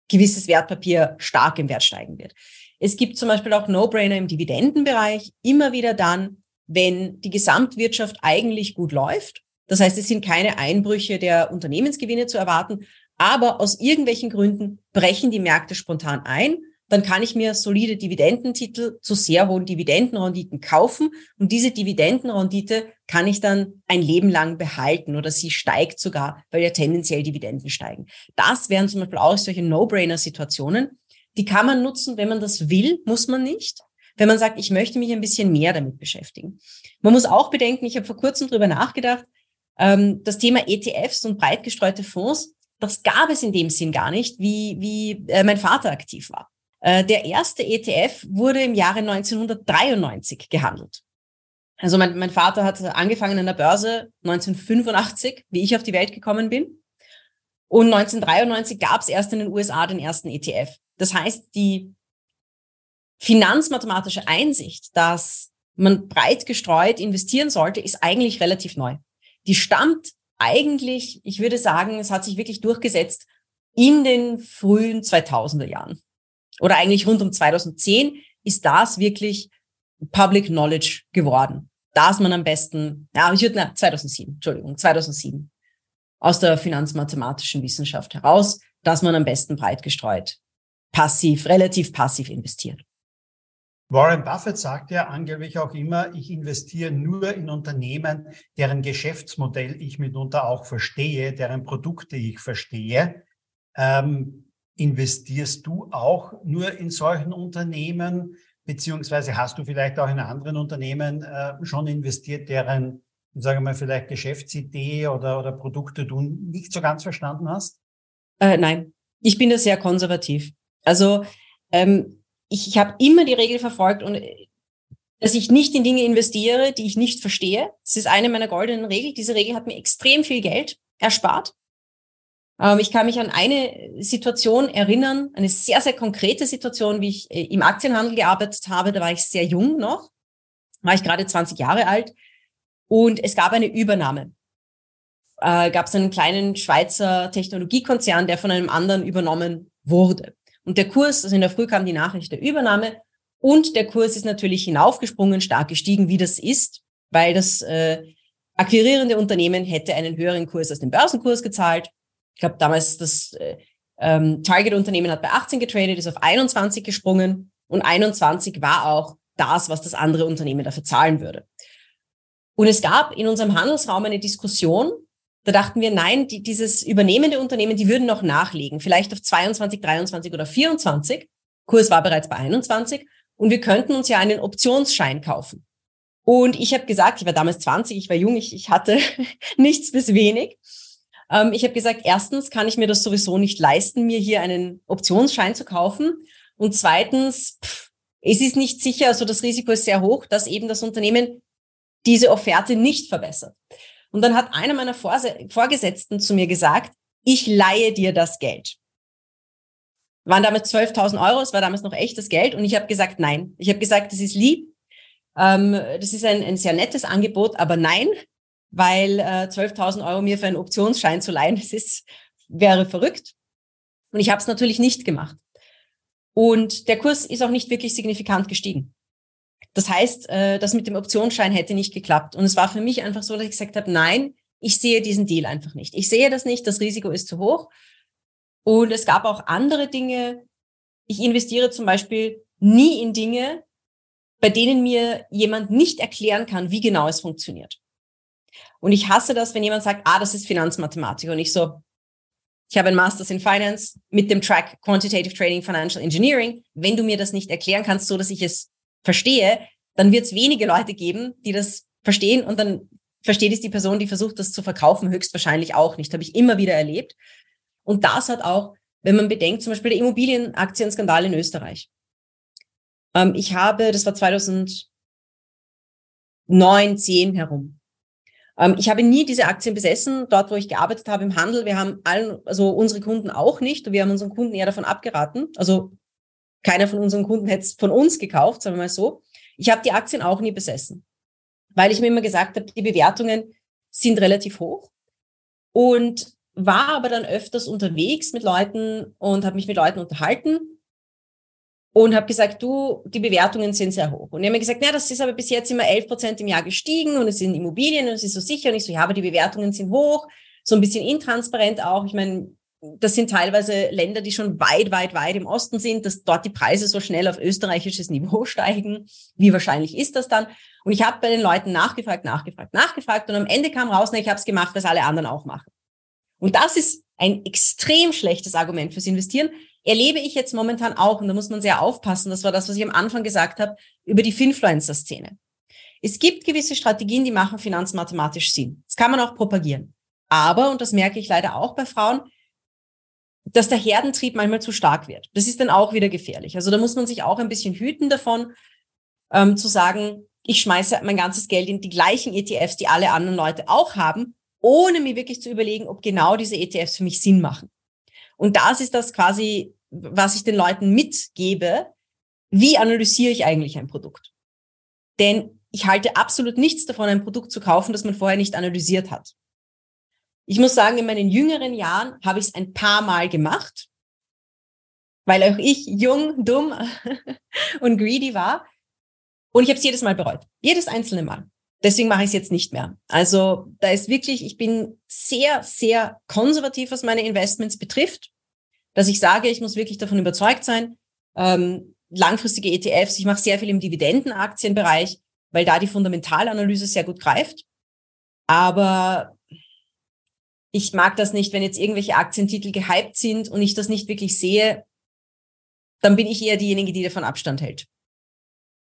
gewisses Wertpapier stark im Wert steigen wird. Es gibt zum Beispiel auch No-Brainer im Dividendenbereich, immer wieder dann, wenn die Gesamtwirtschaft eigentlich gut läuft. Das heißt, es sind keine Einbrüche der Unternehmensgewinne zu erwarten, aber aus irgendwelchen Gründen brechen die Märkte spontan ein dann kann ich mir solide Dividendentitel zu sehr hohen Dividendenrenditen kaufen und diese Dividendenrendite kann ich dann ein Leben lang behalten oder sie steigt sogar, weil ja tendenziell Dividenden steigen. Das wären zum Beispiel auch solche No-Brainer-Situationen. Die kann man nutzen, wenn man das will, muss man nicht. Wenn man sagt, ich möchte mich ein bisschen mehr damit beschäftigen. Man muss auch bedenken, ich habe vor kurzem drüber nachgedacht, das Thema ETFs und breit gestreute Fonds, das gab es in dem Sinn gar nicht, wie, wie äh, mein Vater aktiv war. Äh, der erste ETF wurde im Jahre 1993 gehandelt. Also mein, mein Vater hat angefangen an der Börse 1985, wie ich auf die Welt gekommen bin. Und 1993 gab es erst in den USA den ersten ETF. Das heißt, die finanzmathematische Einsicht, dass man breit gestreut investieren sollte, ist eigentlich relativ neu. Die stammt eigentlich, ich würde sagen, es hat sich wirklich durchgesetzt in den frühen 2000er Jahren oder eigentlich rund um 2010 ist das wirklich Public Knowledge geworden. Dass man am besten, ja, ich würde, na, 2007, Entschuldigung, 2007 aus der finanzmathematischen Wissenschaft heraus, dass man am besten breit gestreut, passiv, relativ passiv investiert. Warren Buffett sagt ja angeblich auch immer, ich investiere nur in Unternehmen, deren Geschäftsmodell ich mitunter auch verstehe, deren Produkte ich verstehe. Ähm, investierst du auch nur in solchen Unternehmen, beziehungsweise hast du vielleicht auch in anderen Unternehmen äh, schon investiert, deren, sagen wir mal, vielleicht Geschäftsidee oder, oder Produkte du nicht so ganz verstanden hast? Äh, nein, ich bin da sehr konservativ. Also ähm, ich, ich habe immer die Regel verfolgt und äh, dass ich nicht in Dinge investiere, die ich nicht verstehe. Das ist eine meiner goldenen Regeln. Diese Regel hat mir extrem viel Geld erspart. Ähm, ich kann mich an eine Situation erinnern, eine sehr, sehr konkrete Situation, wie ich äh, im Aktienhandel gearbeitet habe. Da war ich sehr jung noch, war ich gerade 20 Jahre alt und es gab eine Übernahme. Äh, gab es einen kleinen Schweizer Technologiekonzern, der von einem anderen übernommen wurde. Und der Kurs, also in der Früh kam die Nachricht der Übernahme und der Kurs ist natürlich hinaufgesprungen, stark gestiegen, wie das ist, weil das äh, akquirierende Unternehmen hätte einen höheren Kurs als den Börsenkurs gezahlt ich glaube, damals das äh, ähm, Target-Unternehmen hat bei 18 getradet, ist auf 21 gesprungen und 21 war auch das, was das andere Unternehmen dafür zahlen würde. Und es gab in unserem Handelsraum eine Diskussion, da dachten wir, nein, die, dieses übernehmende Unternehmen, die würden noch nachlegen, vielleicht auf 22, 23 oder 24. Kurs war bereits bei 21 und wir könnten uns ja einen Optionsschein kaufen. Und ich habe gesagt, ich war damals 20, ich war jung, ich, ich hatte nichts bis wenig. Ähm, ich habe gesagt, erstens kann ich mir das sowieso nicht leisten, mir hier einen Optionsschein zu kaufen. Und zweitens, pff, es ist nicht sicher, also das Risiko ist sehr hoch, dass eben das Unternehmen diese Offerte nicht verbessert. Und dann hat einer meiner Vorgesetzten zu mir gesagt, ich leihe dir das Geld. Waren damals 12.000 Euro, es war damals noch echtes Geld. Und ich habe gesagt, nein. Ich habe gesagt, das ist lieb, ähm, das ist ein, ein sehr nettes Angebot, aber nein, weil äh, 12.000 Euro mir für einen Optionsschein zu leihen, das ist, wäre verrückt. Und ich habe es natürlich nicht gemacht. Und der Kurs ist auch nicht wirklich signifikant gestiegen. Das heißt, äh, das mit dem Optionsschein hätte nicht geklappt. Und es war für mich einfach so, dass ich gesagt habe, nein, ich sehe diesen Deal einfach nicht. Ich sehe das nicht, das Risiko ist zu hoch. Und es gab auch andere Dinge. Ich investiere zum Beispiel nie in Dinge, bei denen mir jemand nicht erklären kann, wie genau es funktioniert. Und ich hasse das, wenn jemand sagt, ah, das ist Finanzmathematik. Und ich so, ich habe ein Masters in Finance mit dem Track Quantitative Trading Financial Engineering. Wenn du mir das nicht erklären kannst, so dass ich es verstehe, dann wird es wenige Leute geben, die das verstehen und dann versteht es die Person, die versucht, das zu verkaufen, höchstwahrscheinlich auch nicht. Habe ich immer wieder erlebt. Und das hat auch, wenn man bedenkt, zum Beispiel der Immobilienaktienskandal in Österreich. Ähm, ich habe, das war 2009, 10 herum, ähm, ich habe nie diese Aktien besessen, dort, wo ich gearbeitet habe im Handel. Wir haben allen, also unsere Kunden auch nicht. Wir haben unseren Kunden eher davon abgeraten. Also keiner von unseren Kunden hätte es von uns gekauft, sagen wir mal so. Ich habe die Aktien auch nie besessen, weil ich mir immer gesagt habe, die Bewertungen sind relativ hoch und war aber dann öfters unterwegs mit Leuten und habe mich mit Leuten unterhalten und habe gesagt, du, die Bewertungen sind sehr hoch. Und die haben mir gesagt, na, das ist aber bis jetzt immer 11 Prozent im Jahr gestiegen und es sind Immobilien und es ist so sicher. Und ich so, ja, aber die Bewertungen sind hoch, so ein bisschen intransparent auch. Ich meine, das sind teilweise Länder, die schon weit, weit, weit im Osten sind, dass dort die Preise so schnell auf österreichisches Niveau steigen. Wie wahrscheinlich ist das dann? Und ich habe bei den Leuten nachgefragt, nachgefragt, nachgefragt und am Ende kam raus, na, ich habe es gemacht, was alle anderen auch machen. Und das ist ein extrem schlechtes Argument fürs Investieren. Erlebe ich jetzt momentan auch, und da muss man sehr aufpassen, das war das, was ich am Anfang gesagt habe, über die Finfluencer-Szene. Es gibt gewisse Strategien, die machen finanzmathematisch Sinn. Das kann man auch propagieren. Aber, und das merke ich leider auch bei Frauen, dass der Herdentrieb manchmal zu stark wird. Das ist dann auch wieder gefährlich. Also da muss man sich auch ein bisschen hüten davon, ähm, zu sagen, ich schmeiße mein ganzes Geld in die gleichen ETFs, die alle anderen Leute auch haben, ohne mir wirklich zu überlegen, ob genau diese ETFs für mich Sinn machen. Und das ist das quasi, was ich den Leuten mitgebe. Wie analysiere ich eigentlich ein Produkt? Denn ich halte absolut nichts davon, ein Produkt zu kaufen, das man vorher nicht analysiert hat. Ich muss sagen, in meinen jüngeren Jahren habe ich es ein paar Mal gemacht, weil auch ich jung, dumm und greedy war. Und ich habe es jedes Mal bereut. Jedes einzelne Mal. Deswegen mache ich es jetzt nicht mehr. Also da ist wirklich, ich bin sehr, sehr konservativ, was meine Investments betrifft, dass ich sage, ich muss wirklich davon überzeugt sein. Ähm, langfristige ETFs, ich mache sehr viel im Dividendenaktienbereich, weil da die Fundamentalanalyse sehr gut greift. Aber ich mag das nicht, wenn jetzt irgendwelche Aktientitel gehypt sind und ich das nicht wirklich sehe, dann bin ich eher diejenige, die davon Abstand hält.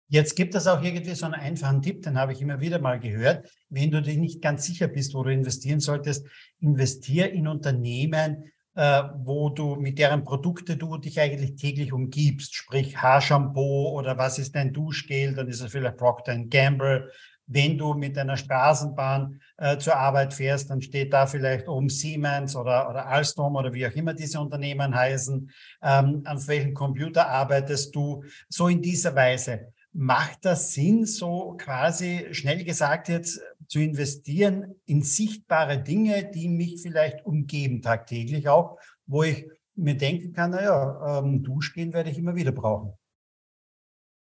Jetzt gibt es auch irgendwie so einen einfachen Tipp, den habe ich immer wieder mal gehört. Wenn du dir nicht ganz sicher bist, wo du investieren solltest, investier in Unternehmen, äh, wo du mit deren Produkte du dich eigentlich täglich umgibst. Sprich Haarshampoo oder was ist dein Duschgel, dann ist es vielleicht Procter Gamble. Wenn du mit einer Straßenbahn äh, zur Arbeit fährst, dann steht da vielleicht oben Siemens oder, oder Alstom oder wie auch immer diese Unternehmen heißen. Ähm, an welchem Computer arbeitest du? So in dieser Weise. Macht das Sinn, so quasi schnell gesagt jetzt zu investieren in sichtbare Dinge, die mich vielleicht umgeben tagtäglich auch, wo ich mir denken kann, naja, ähm, Duschgehen werde ich immer wieder brauchen.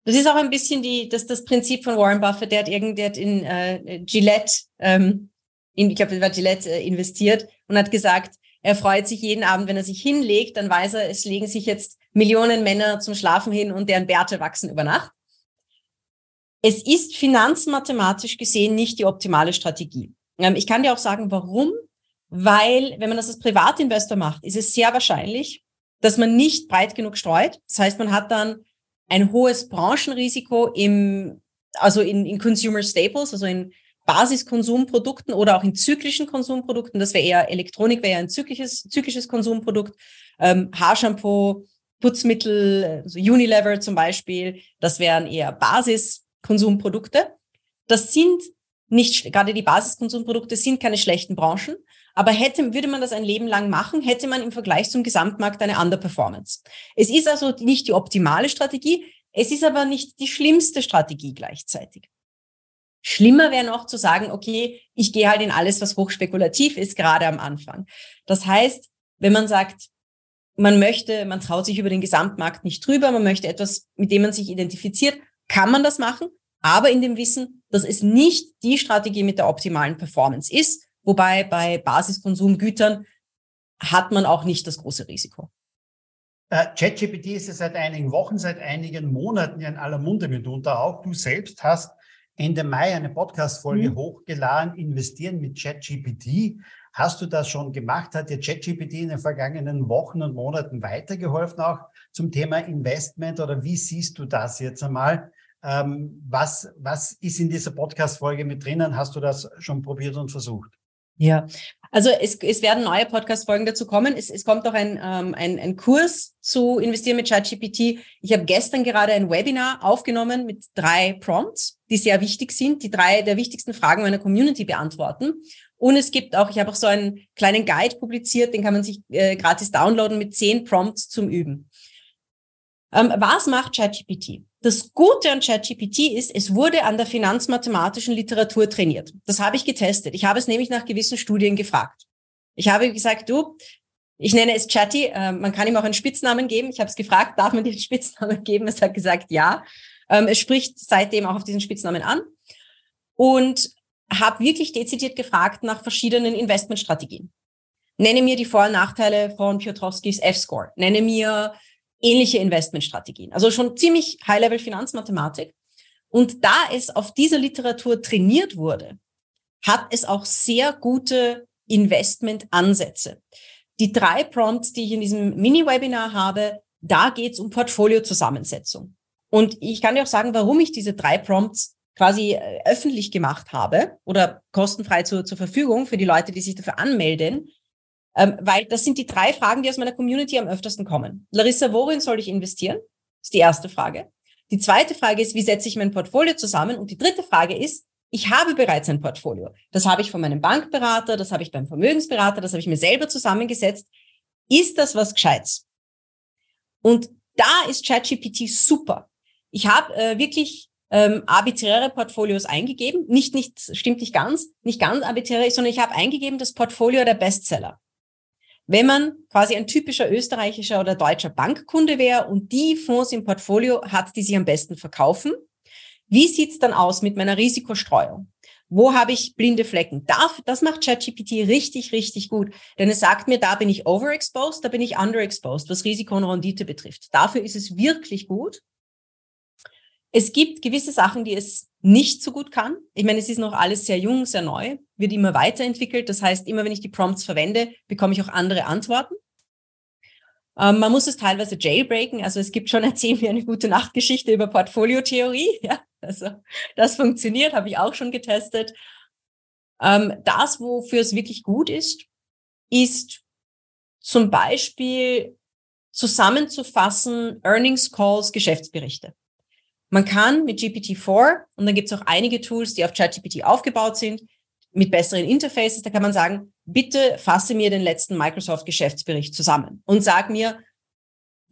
Das ist auch ein bisschen die, das, das Prinzip von Warren Buffett, der hat irgendwie hat in äh, Gillette, ähm, in, ich glaube, war Gillette äh, investiert und hat gesagt, er freut sich jeden Abend, wenn er sich hinlegt, dann weiß er, es legen sich jetzt Millionen Männer zum Schlafen hin und deren Bärte wachsen über Nacht. Es ist finanzmathematisch gesehen nicht die optimale Strategie. Ähm, ich kann dir auch sagen, warum. Weil, wenn man das als Privatinvestor macht, ist es sehr wahrscheinlich, dass man nicht breit genug streut. Das heißt, man hat dann ein hohes Branchenrisiko im, also in, in Consumer Staples, also in Basiskonsumprodukten oder auch in zyklischen Konsumprodukten. Das wäre eher Elektronik, wäre ja ein zyklisches, zyklisches Konsumprodukt. Ähm, Haarshampoo, Putzmittel, also Unilever zum Beispiel, das wären eher Basis Konsumprodukte. Das sind nicht, gerade die Basiskonsumprodukte sind keine schlechten Branchen, aber hätte, würde man das ein Leben lang machen, hätte man im Vergleich zum Gesamtmarkt eine Underperformance. Es ist also nicht die optimale Strategie, es ist aber nicht die schlimmste Strategie gleichzeitig. Schlimmer wäre noch zu sagen, okay, ich gehe halt in alles, was hochspekulativ ist, gerade am Anfang. Das heißt, wenn man sagt, man möchte, man traut sich über den Gesamtmarkt nicht drüber, man möchte etwas, mit dem man sich identifiziert, kann man das machen, aber in dem Wissen, dass es nicht die Strategie mit der optimalen Performance ist, wobei bei Basiskonsumgütern hat man auch nicht das große Risiko. Äh, ChatGPT ist ja seit einigen Wochen, seit einigen Monaten in aller Munde mitunter auch. Du selbst hast Ende Mai eine Podcast-Folge mhm. hochgeladen, investieren mit ChatGPT. Hast du das schon gemacht? Hat dir ChatGPT in den vergangenen Wochen und Monaten weitergeholfen, auch zum Thema Investment? Oder wie siehst du das jetzt einmal? Ähm, was, was ist in dieser Podcast-Folge mit drinnen? Hast du das schon probiert und versucht? Ja, also es, es werden neue Podcast-Folgen dazu kommen. Es, es kommt auch ein, ähm, ein, ein Kurs zu Investieren mit ChatGPT. Ich habe gestern gerade ein Webinar aufgenommen mit drei Prompts, die sehr wichtig sind, die drei der wichtigsten Fragen meiner Community beantworten. Und es gibt auch, ich habe auch so einen kleinen Guide publiziert, den kann man sich äh, gratis downloaden mit zehn Prompts zum Üben. Ähm, was macht ChatGPT? Das Gute an ChatGPT ist, es wurde an der finanzmathematischen Literatur trainiert. Das habe ich getestet. Ich habe es nämlich nach gewissen Studien gefragt. Ich habe gesagt, du, ich nenne es Chatty, äh, man kann ihm auch einen Spitznamen geben. Ich habe es gefragt, darf man dir einen Spitznamen geben? Es hat gesagt, ja. Ähm, es spricht seitdem auch auf diesen Spitznamen an. Und habe wirklich dezidiert gefragt nach verschiedenen Investmentstrategien Nenne mir die Vor- und Nachteile von Piotrowskis F-Score. Nenne mir ähnliche Investmentstrategien. Also schon ziemlich High-Level Finanzmathematik. Und da es auf dieser Literatur trainiert wurde, hat es auch sehr gute Investmentansätze. Die drei Prompts, die ich in diesem Mini-Webinar habe, da geht es um Portfoliozusammensetzung. Und ich kann dir auch sagen, warum ich diese drei Prompts quasi äh, öffentlich gemacht habe oder kostenfrei zur, zur Verfügung für die Leute, die sich dafür anmelden. Ähm, weil das sind die drei Fragen, die aus meiner Community am öftersten kommen. Larissa, worin soll ich investieren? Ist die erste Frage. Die zweite Frage ist, wie setze ich mein Portfolio zusammen? Und die dritte Frage ist, ich habe bereits ein Portfolio. Das habe ich von meinem Bankberater, das habe ich beim Vermögensberater, das habe ich mir selber zusammengesetzt. Ist das was Gescheites? Und da ist ChatGPT super. Ich habe äh, wirklich ähm, arbiträre Portfolios eingegeben. Nicht, nicht, stimmt nicht ganz, nicht ganz arbiträre, sondern ich habe eingegeben das Portfolio der Bestseller. Wenn man quasi ein typischer österreichischer oder deutscher Bankkunde wäre und die Fonds im Portfolio hat, die sich am besten verkaufen, wie sieht's dann aus mit meiner Risikostreuung? Wo habe ich blinde Flecken? Das macht ChatGPT richtig, richtig gut. Denn es sagt mir, da bin ich overexposed, da bin ich underexposed, was Risiko und Rendite betrifft. Dafür ist es wirklich gut. Es gibt gewisse Sachen, die es nicht so gut kann. Ich meine, es ist noch alles sehr jung, sehr neu, wird immer weiterentwickelt. Das heißt, immer wenn ich die Prompts verwende, bekomme ich auch andere Antworten. Ähm, man muss es teilweise jailbreaken. Also es gibt schon, erzähl mir eine gute Nachtgeschichte über Portfoliotheorie. Ja, also das funktioniert, habe ich auch schon getestet. Ähm, das, wofür es wirklich gut ist, ist zum Beispiel zusammenzufassen Earnings Calls, Geschäftsberichte. Man kann mit GPT-4, und dann gibt es auch einige Tools, die auf ChatGPT aufgebaut sind, mit besseren Interfaces, da kann man sagen, bitte fasse mir den letzten Microsoft-Geschäftsbericht zusammen und sag mir,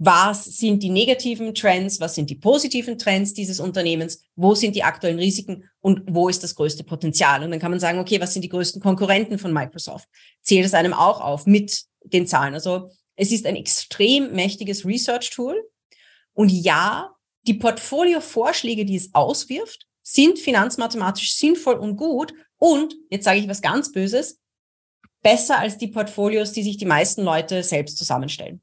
was sind die negativen Trends, was sind die positiven Trends dieses Unternehmens, wo sind die aktuellen Risiken und wo ist das größte Potenzial. Und dann kann man sagen, okay, was sind die größten Konkurrenten von Microsoft? Zählt es einem auch auf mit den Zahlen. Also es ist ein extrem mächtiges Research-Tool. Und ja, die Portfolio-Vorschläge, die es auswirft, sind finanzmathematisch sinnvoll und gut. Und, jetzt sage ich was ganz Böses, besser als die Portfolios, die sich die meisten Leute selbst zusammenstellen.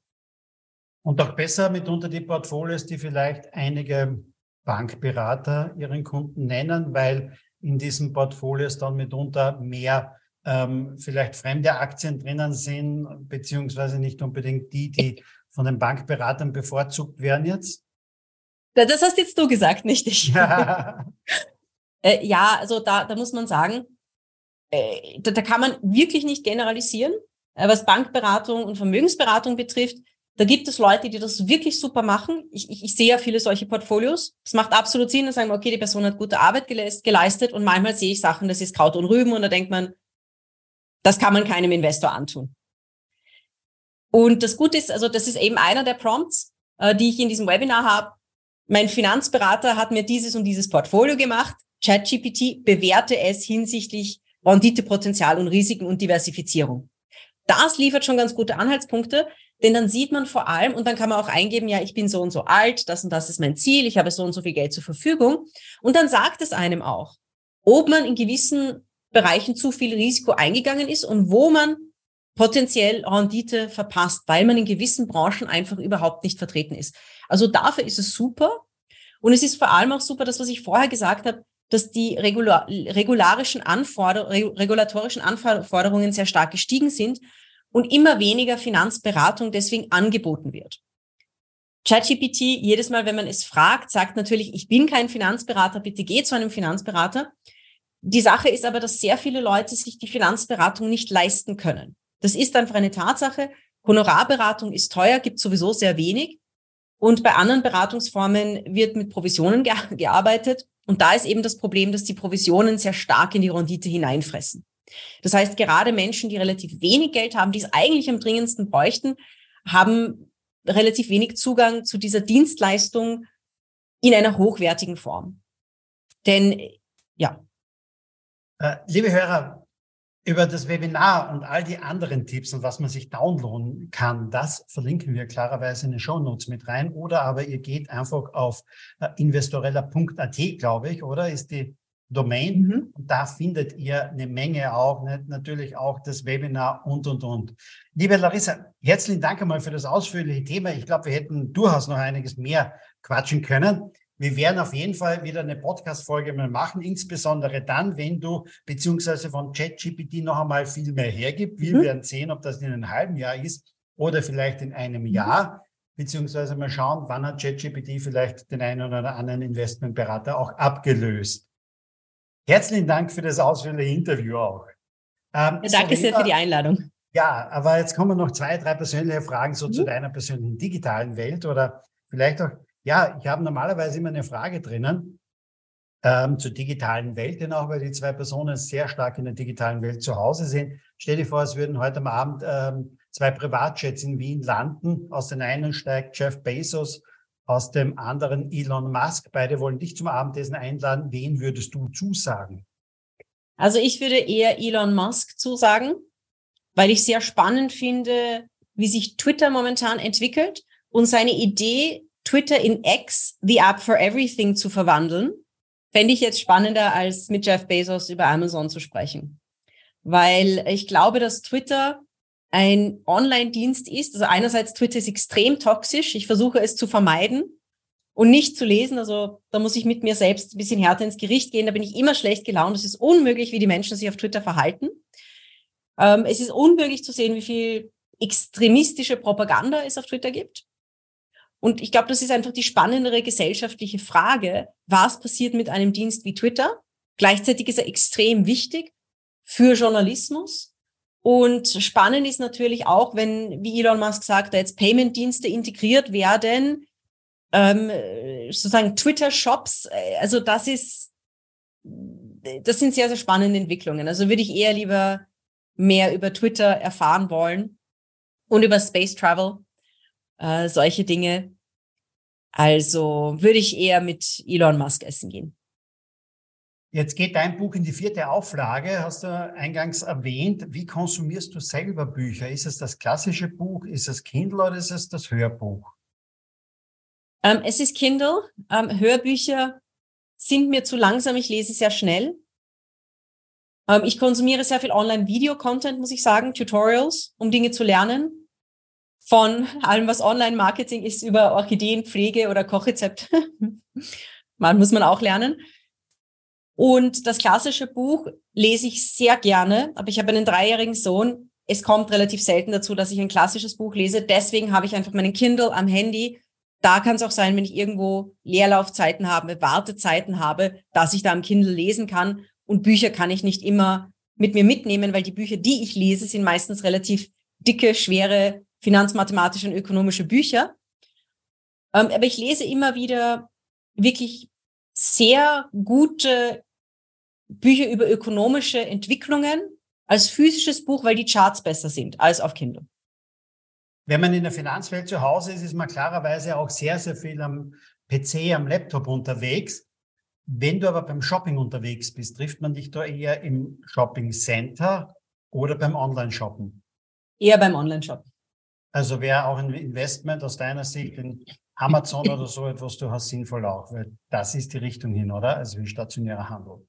Und auch besser mitunter die Portfolios, die vielleicht einige Bankberater ihren Kunden nennen, weil in diesen Portfolios dann mitunter mehr ähm, vielleicht fremde Aktien drinnen sind, beziehungsweise nicht unbedingt die, die von den Bankberatern bevorzugt werden jetzt. Das hast jetzt du gesagt, nicht ich. Ja, äh, ja also da, da muss man sagen, äh, da, da kann man wirklich nicht generalisieren. Äh, was Bankberatung und Vermögensberatung betrifft, da gibt es Leute, die das wirklich super machen. Ich, ich, ich sehe ja viele solche Portfolios. Es macht absolut Sinn, da sagen wir, okay, die Person hat gute Arbeit geleistet und manchmal sehe ich Sachen, das ist Kraut und Rüben und da denkt man, das kann man keinem Investor antun. Und das Gute ist, also das ist eben einer der Prompts, äh, die ich in diesem Webinar habe. Mein Finanzberater hat mir dieses und dieses Portfolio gemacht. ChatGPT bewerte es hinsichtlich Renditepotenzial und Risiken und Diversifizierung. Das liefert schon ganz gute Anhaltspunkte, denn dann sieht man vor allem, und dann kann man auch eingeben, ja, ich bin so und so alt, das und das ist mein Ziel, ich habe so und so viel Geld zur Verfügung. Und dann sagt es einem auch, ob man in gewissen Bereichen zu viel Risiko eingegangen ist und wo man potenziell Rendite verpasst, weil man in gewissen Branchen einfach überhaupt nicht vertreten ist. Also dafür ist es super. Und es ist vor allem auch super, das, was ich vorher gesagt habe, dass die regular, regularischen Anforder regulatorischen Anforderungen sehr stark gestiegen sind und immer weniger Finanzberatung deswegen angeboten wird. ChatGPT, jedes Mal, wenn man es fragt, sagt natürlich, ich bin kein Finanzberater, bitte geh zu einem Finanzberater. Die Sache ist aber, dass sehr viele Leute sich die Finanzberatung nicht leisten können. Das ist einfach eine Tatsache. Honorarberatung ist teuer, gibt sowieso sehr wenig. Und bei anderen Beratungsformen wird mit Provisionen ge gearbeitet. Und da ist eben das Problem, dass die Provisionen sehr stark in die Rendite hineinfressen. Das heißt, gerade Menschen, die relativ wenig Geld haben, die es eigentlich am dringendsten bräuchten, haben relativ wenig Zugang zu dieser Dienstleistung in einer hochwertigen Form. Denn ja. Äh, liebe Hörer, über das Webinar und all die anderen Tipps und was man sich downloaden kann, das verlinken wir klarerweise in den Show Notes mit rein. Oder aber ihr geht einfach auf äh, investorella.at, glaube ich, oder ist die Domain. Mhm. Und da findet ihr eine Menge auch, ne, natürlich auch das Webinar und, und, und. Liebe Larissa, herzlichen Dank einmal für das ausführliche Thema. Ich glaube, wir hätten durchaus noch einiges mehr quatschen können. Wir werden auf jeden Fall wieder eine Podcast-Folge mal machen, insbesondere dann, wenn du beziehungsweise von ChatGPT noch einmal viel mehr hergibt. Wir mhm. werden sehen, ob das in einem halben Jahr ist oder vielleicht in einem mhm. Jahr, beziehungsweise mal schauen, wann hat ChatGPT vielleicht den einen oder anderen Investmentberater auch abgelöst. Herzlichen Dank für das ausführliche Interview auch. Ähm, ja, danke sehr für die Einladung. Ja, aber jetzt kommen noch zwei, drei persönliche Fragen so mhm. zu deiner persönlichen digitalen Welt oder vielleicht auch ja, ich habe normalerweise immer eine Frage drinnen ähm, zur digitalen Welt, denn auch weil die zwei Personen sehr stark in der digitalen Welt zu Hause sind. Stell dir vor, es würden heute am Abend ähm, zwei Privatjets in Wien landen. Aus den einen steigt Jeff Bezos, aus dem anderen Elon Musk. Beide wollen dich zum Abendessen einladen. Wen würdest du zusagen? Also ich würde eher Elon Musk zusagen, weil ich sehr spannend finde, wie sich Twitter momentan entwickelt und seine Idee, Twitter in X, the App for Everything, zu verwandeln, fände ich jetzt spannender, als mit Jeff Bezos über Amazon zu sprechen. Weil ich glaube, dass Twitter ein Online-Dienst ist. Also einerseits Twitter ist extrem toxisch. Ich versuche es zu vermeiden und nicht zu lesen. Also da muss ich mit mir selbst ein bisschen härter ins Gericht gehen. Da bin ich immer schlecht gelaunt. Es ist unmöglich, wie die Menschen sich auf Twitter verhalten. Ähm, es ist unmöglich zu sehen, wie viel extremistische Propaganda es auf Twitter gibt. Und ich glaube, das ist einfach die spannendere gesellschaftliche Frage. Was passiert mit einem Dienst wie Twitter? Gleichzeitig ist er extrem wichtig für Journalismus. Und spannend ist natürlich auch, wenn, wie Elon Musk sagt, da jetzt Payment-Dienste integriert werden, ähm, sozusagen Twitter-Shops. Äh, also das ist, das sind sehr, sehr spannende Entwicklungen. Also würde ich eher lieber mehr über Twitter erfahren wollen und über Space Travel äh, solche Dinge. Also würde ich eher mit Elon Musk essen gehen. Jetzt geht dein Buch in die vierte Auflage, hast du eingangs erwähnt. Wie konsumierst du selber Bücher? Ist es das klassische Buch? Ist es Kindle oder ist es das Hörbuch? Ähm, es ist Kindle. Ähm, Hörbücher sind mir zu langsam. Ich lese sehr schnell. Ähm, ich konsumiere sehr viel Online-Video-Content, muss ich sagen, Tutorials, um Dinge zu lernen von allem, was Online-Marketing ist, über Orchideenpflege oder Kochrezept. man muss man auch lernen. Und das klassische Buch lese ich sehr gerne, aber ich habe einen dreijährigen Sohn. Es kommt relativ selten dazu, dass ich ein klassisches Buch lese. Deswegen habe ich einfach meinen Kindle am Handy. Da kann es auch sein, wenn ich irgendwo Leerlaufzeiten habe, Wartezeiten habe, dass ich da am Kindle lesen kann. Und Bücher kann ich nicht immer mit mir mitnehmen, weil die Bücher, die ich lese, sind meistens relativ dicke, schwere finanzmathematische und ökonomische Bücher. Ähm, aber ich lese immer wieder wirklich sehr gute Bücher über ökonomische Entwicklungen als physisches Buch, weil die Charts besser sind als auf Kindle. Wenn man in der Finanzwelt zu Hause ist, ist man klarerweise auch sehr, sehr viel am PC, am Laptop unterwegs. Wenn du aber beim Shopping unterwegs bist, trifft man dich da eher im Shopping Center oder beim Online-Shoppen? Eher beim Online-Shoppen. Also wäre auch ein Investment aus deiner Sicht in Amazon oder so etwas durchaus sinnvoll auch, weil das ist die Richtung hin, oder? Also wie stationärer Handel.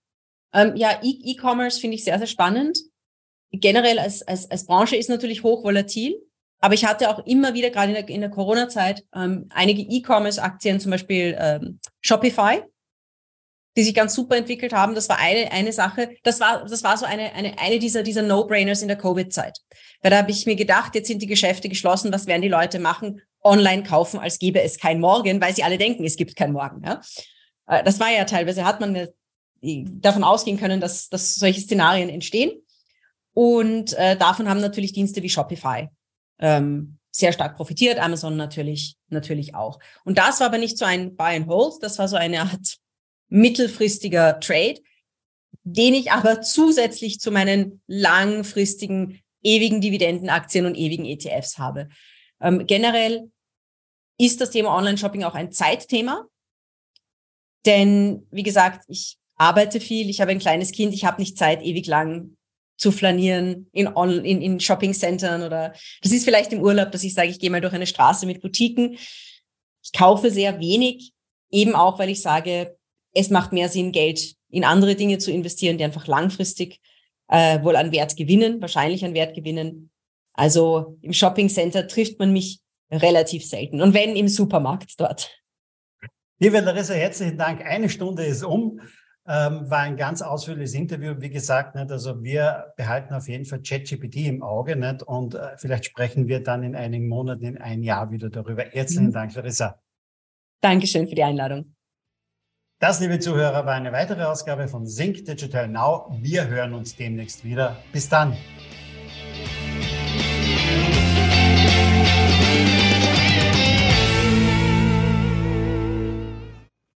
Ähm, ja, e- E-Commerce finde ich sehr, sehr spannend. Generell als, als, als Branche ist natürlich hoch volatil. Aber ich hatte auch immer wieder, gerade in der, in der Corona-Zeit, ähm, einige E-Commerce-Aktien, zum Beispiel ähm, Shopify, die sich ganz super entwickelt haben. Das war eine, eine Sache. Das war, das war so eine, eine, eine dieser, dieser No-Brainers in der Covid-Zeit. Weil da habe ich mir gedacht, jetzt sind die Geschäfte geschlossen, was werden die Leute machen? Online kaufen, als gäbe es kein Morgen, weil sie alle denken, es gibt kein Morgen. Ja? Äh, das war ja teilweise, hat man davon ausgehen können, dass, dass solche Szenarien entstehen. Und äh, davon haben natürlich Dienste wie Shopify ähm, sehr stark profitiert, Amazon natürlich, natürlich auch. Und das war aber nicht so ein Buy and Hold, das war so eine Art mittelfristiger Trade, den ich aber zusätzlich zu meinen langfristigen, ewigen Dividendenaktien und ewigen ETFs habe. Ähm, generell ist das Thema Online-Shopping auch ein Zeitthema. Denn, wie gesagt, ich arbeite viel, ich habe ein kleines Kind, ich habe nicht Zeit, ewig lang zu flanieren in, in, in Shopping-Centern oder das ist vielleicht im Urlaub, dass ich sage, ich gehe mal durch eine Straße mit Boutiquen. Ich kaufe sehr wenig, eben auch, weil ich sage, es macht mehr Sinn, Geld in andere Dinge zu investieren, die einfach langfristig äh, wohl an Wert gewinnen, wahrscheinlich an Wert gewinnen. Also im Shopping Center trifft man mich relativ selten. Und wenn im Supermarkt dort. Liebe Larissa, herzlichen Dank. Eine Stunde ist um. Ähm, war ein ganz ausführliches Interview. Wie gesagt, nicht? also wir behalten auf jeden Fall ChatGPT im Auge nicht? und äh, vielleicht sprechen wir dann in einigen Monaten, in ein Jahr wieder darüber. Herzlichen mhm. Dank, Larissa. Dankeschön für die Einladung. Das, liebe Zuhörer, war eine weitere Ausgabe von Sync Digital Now. Wir hören uns demnächst wieder. Bis dann.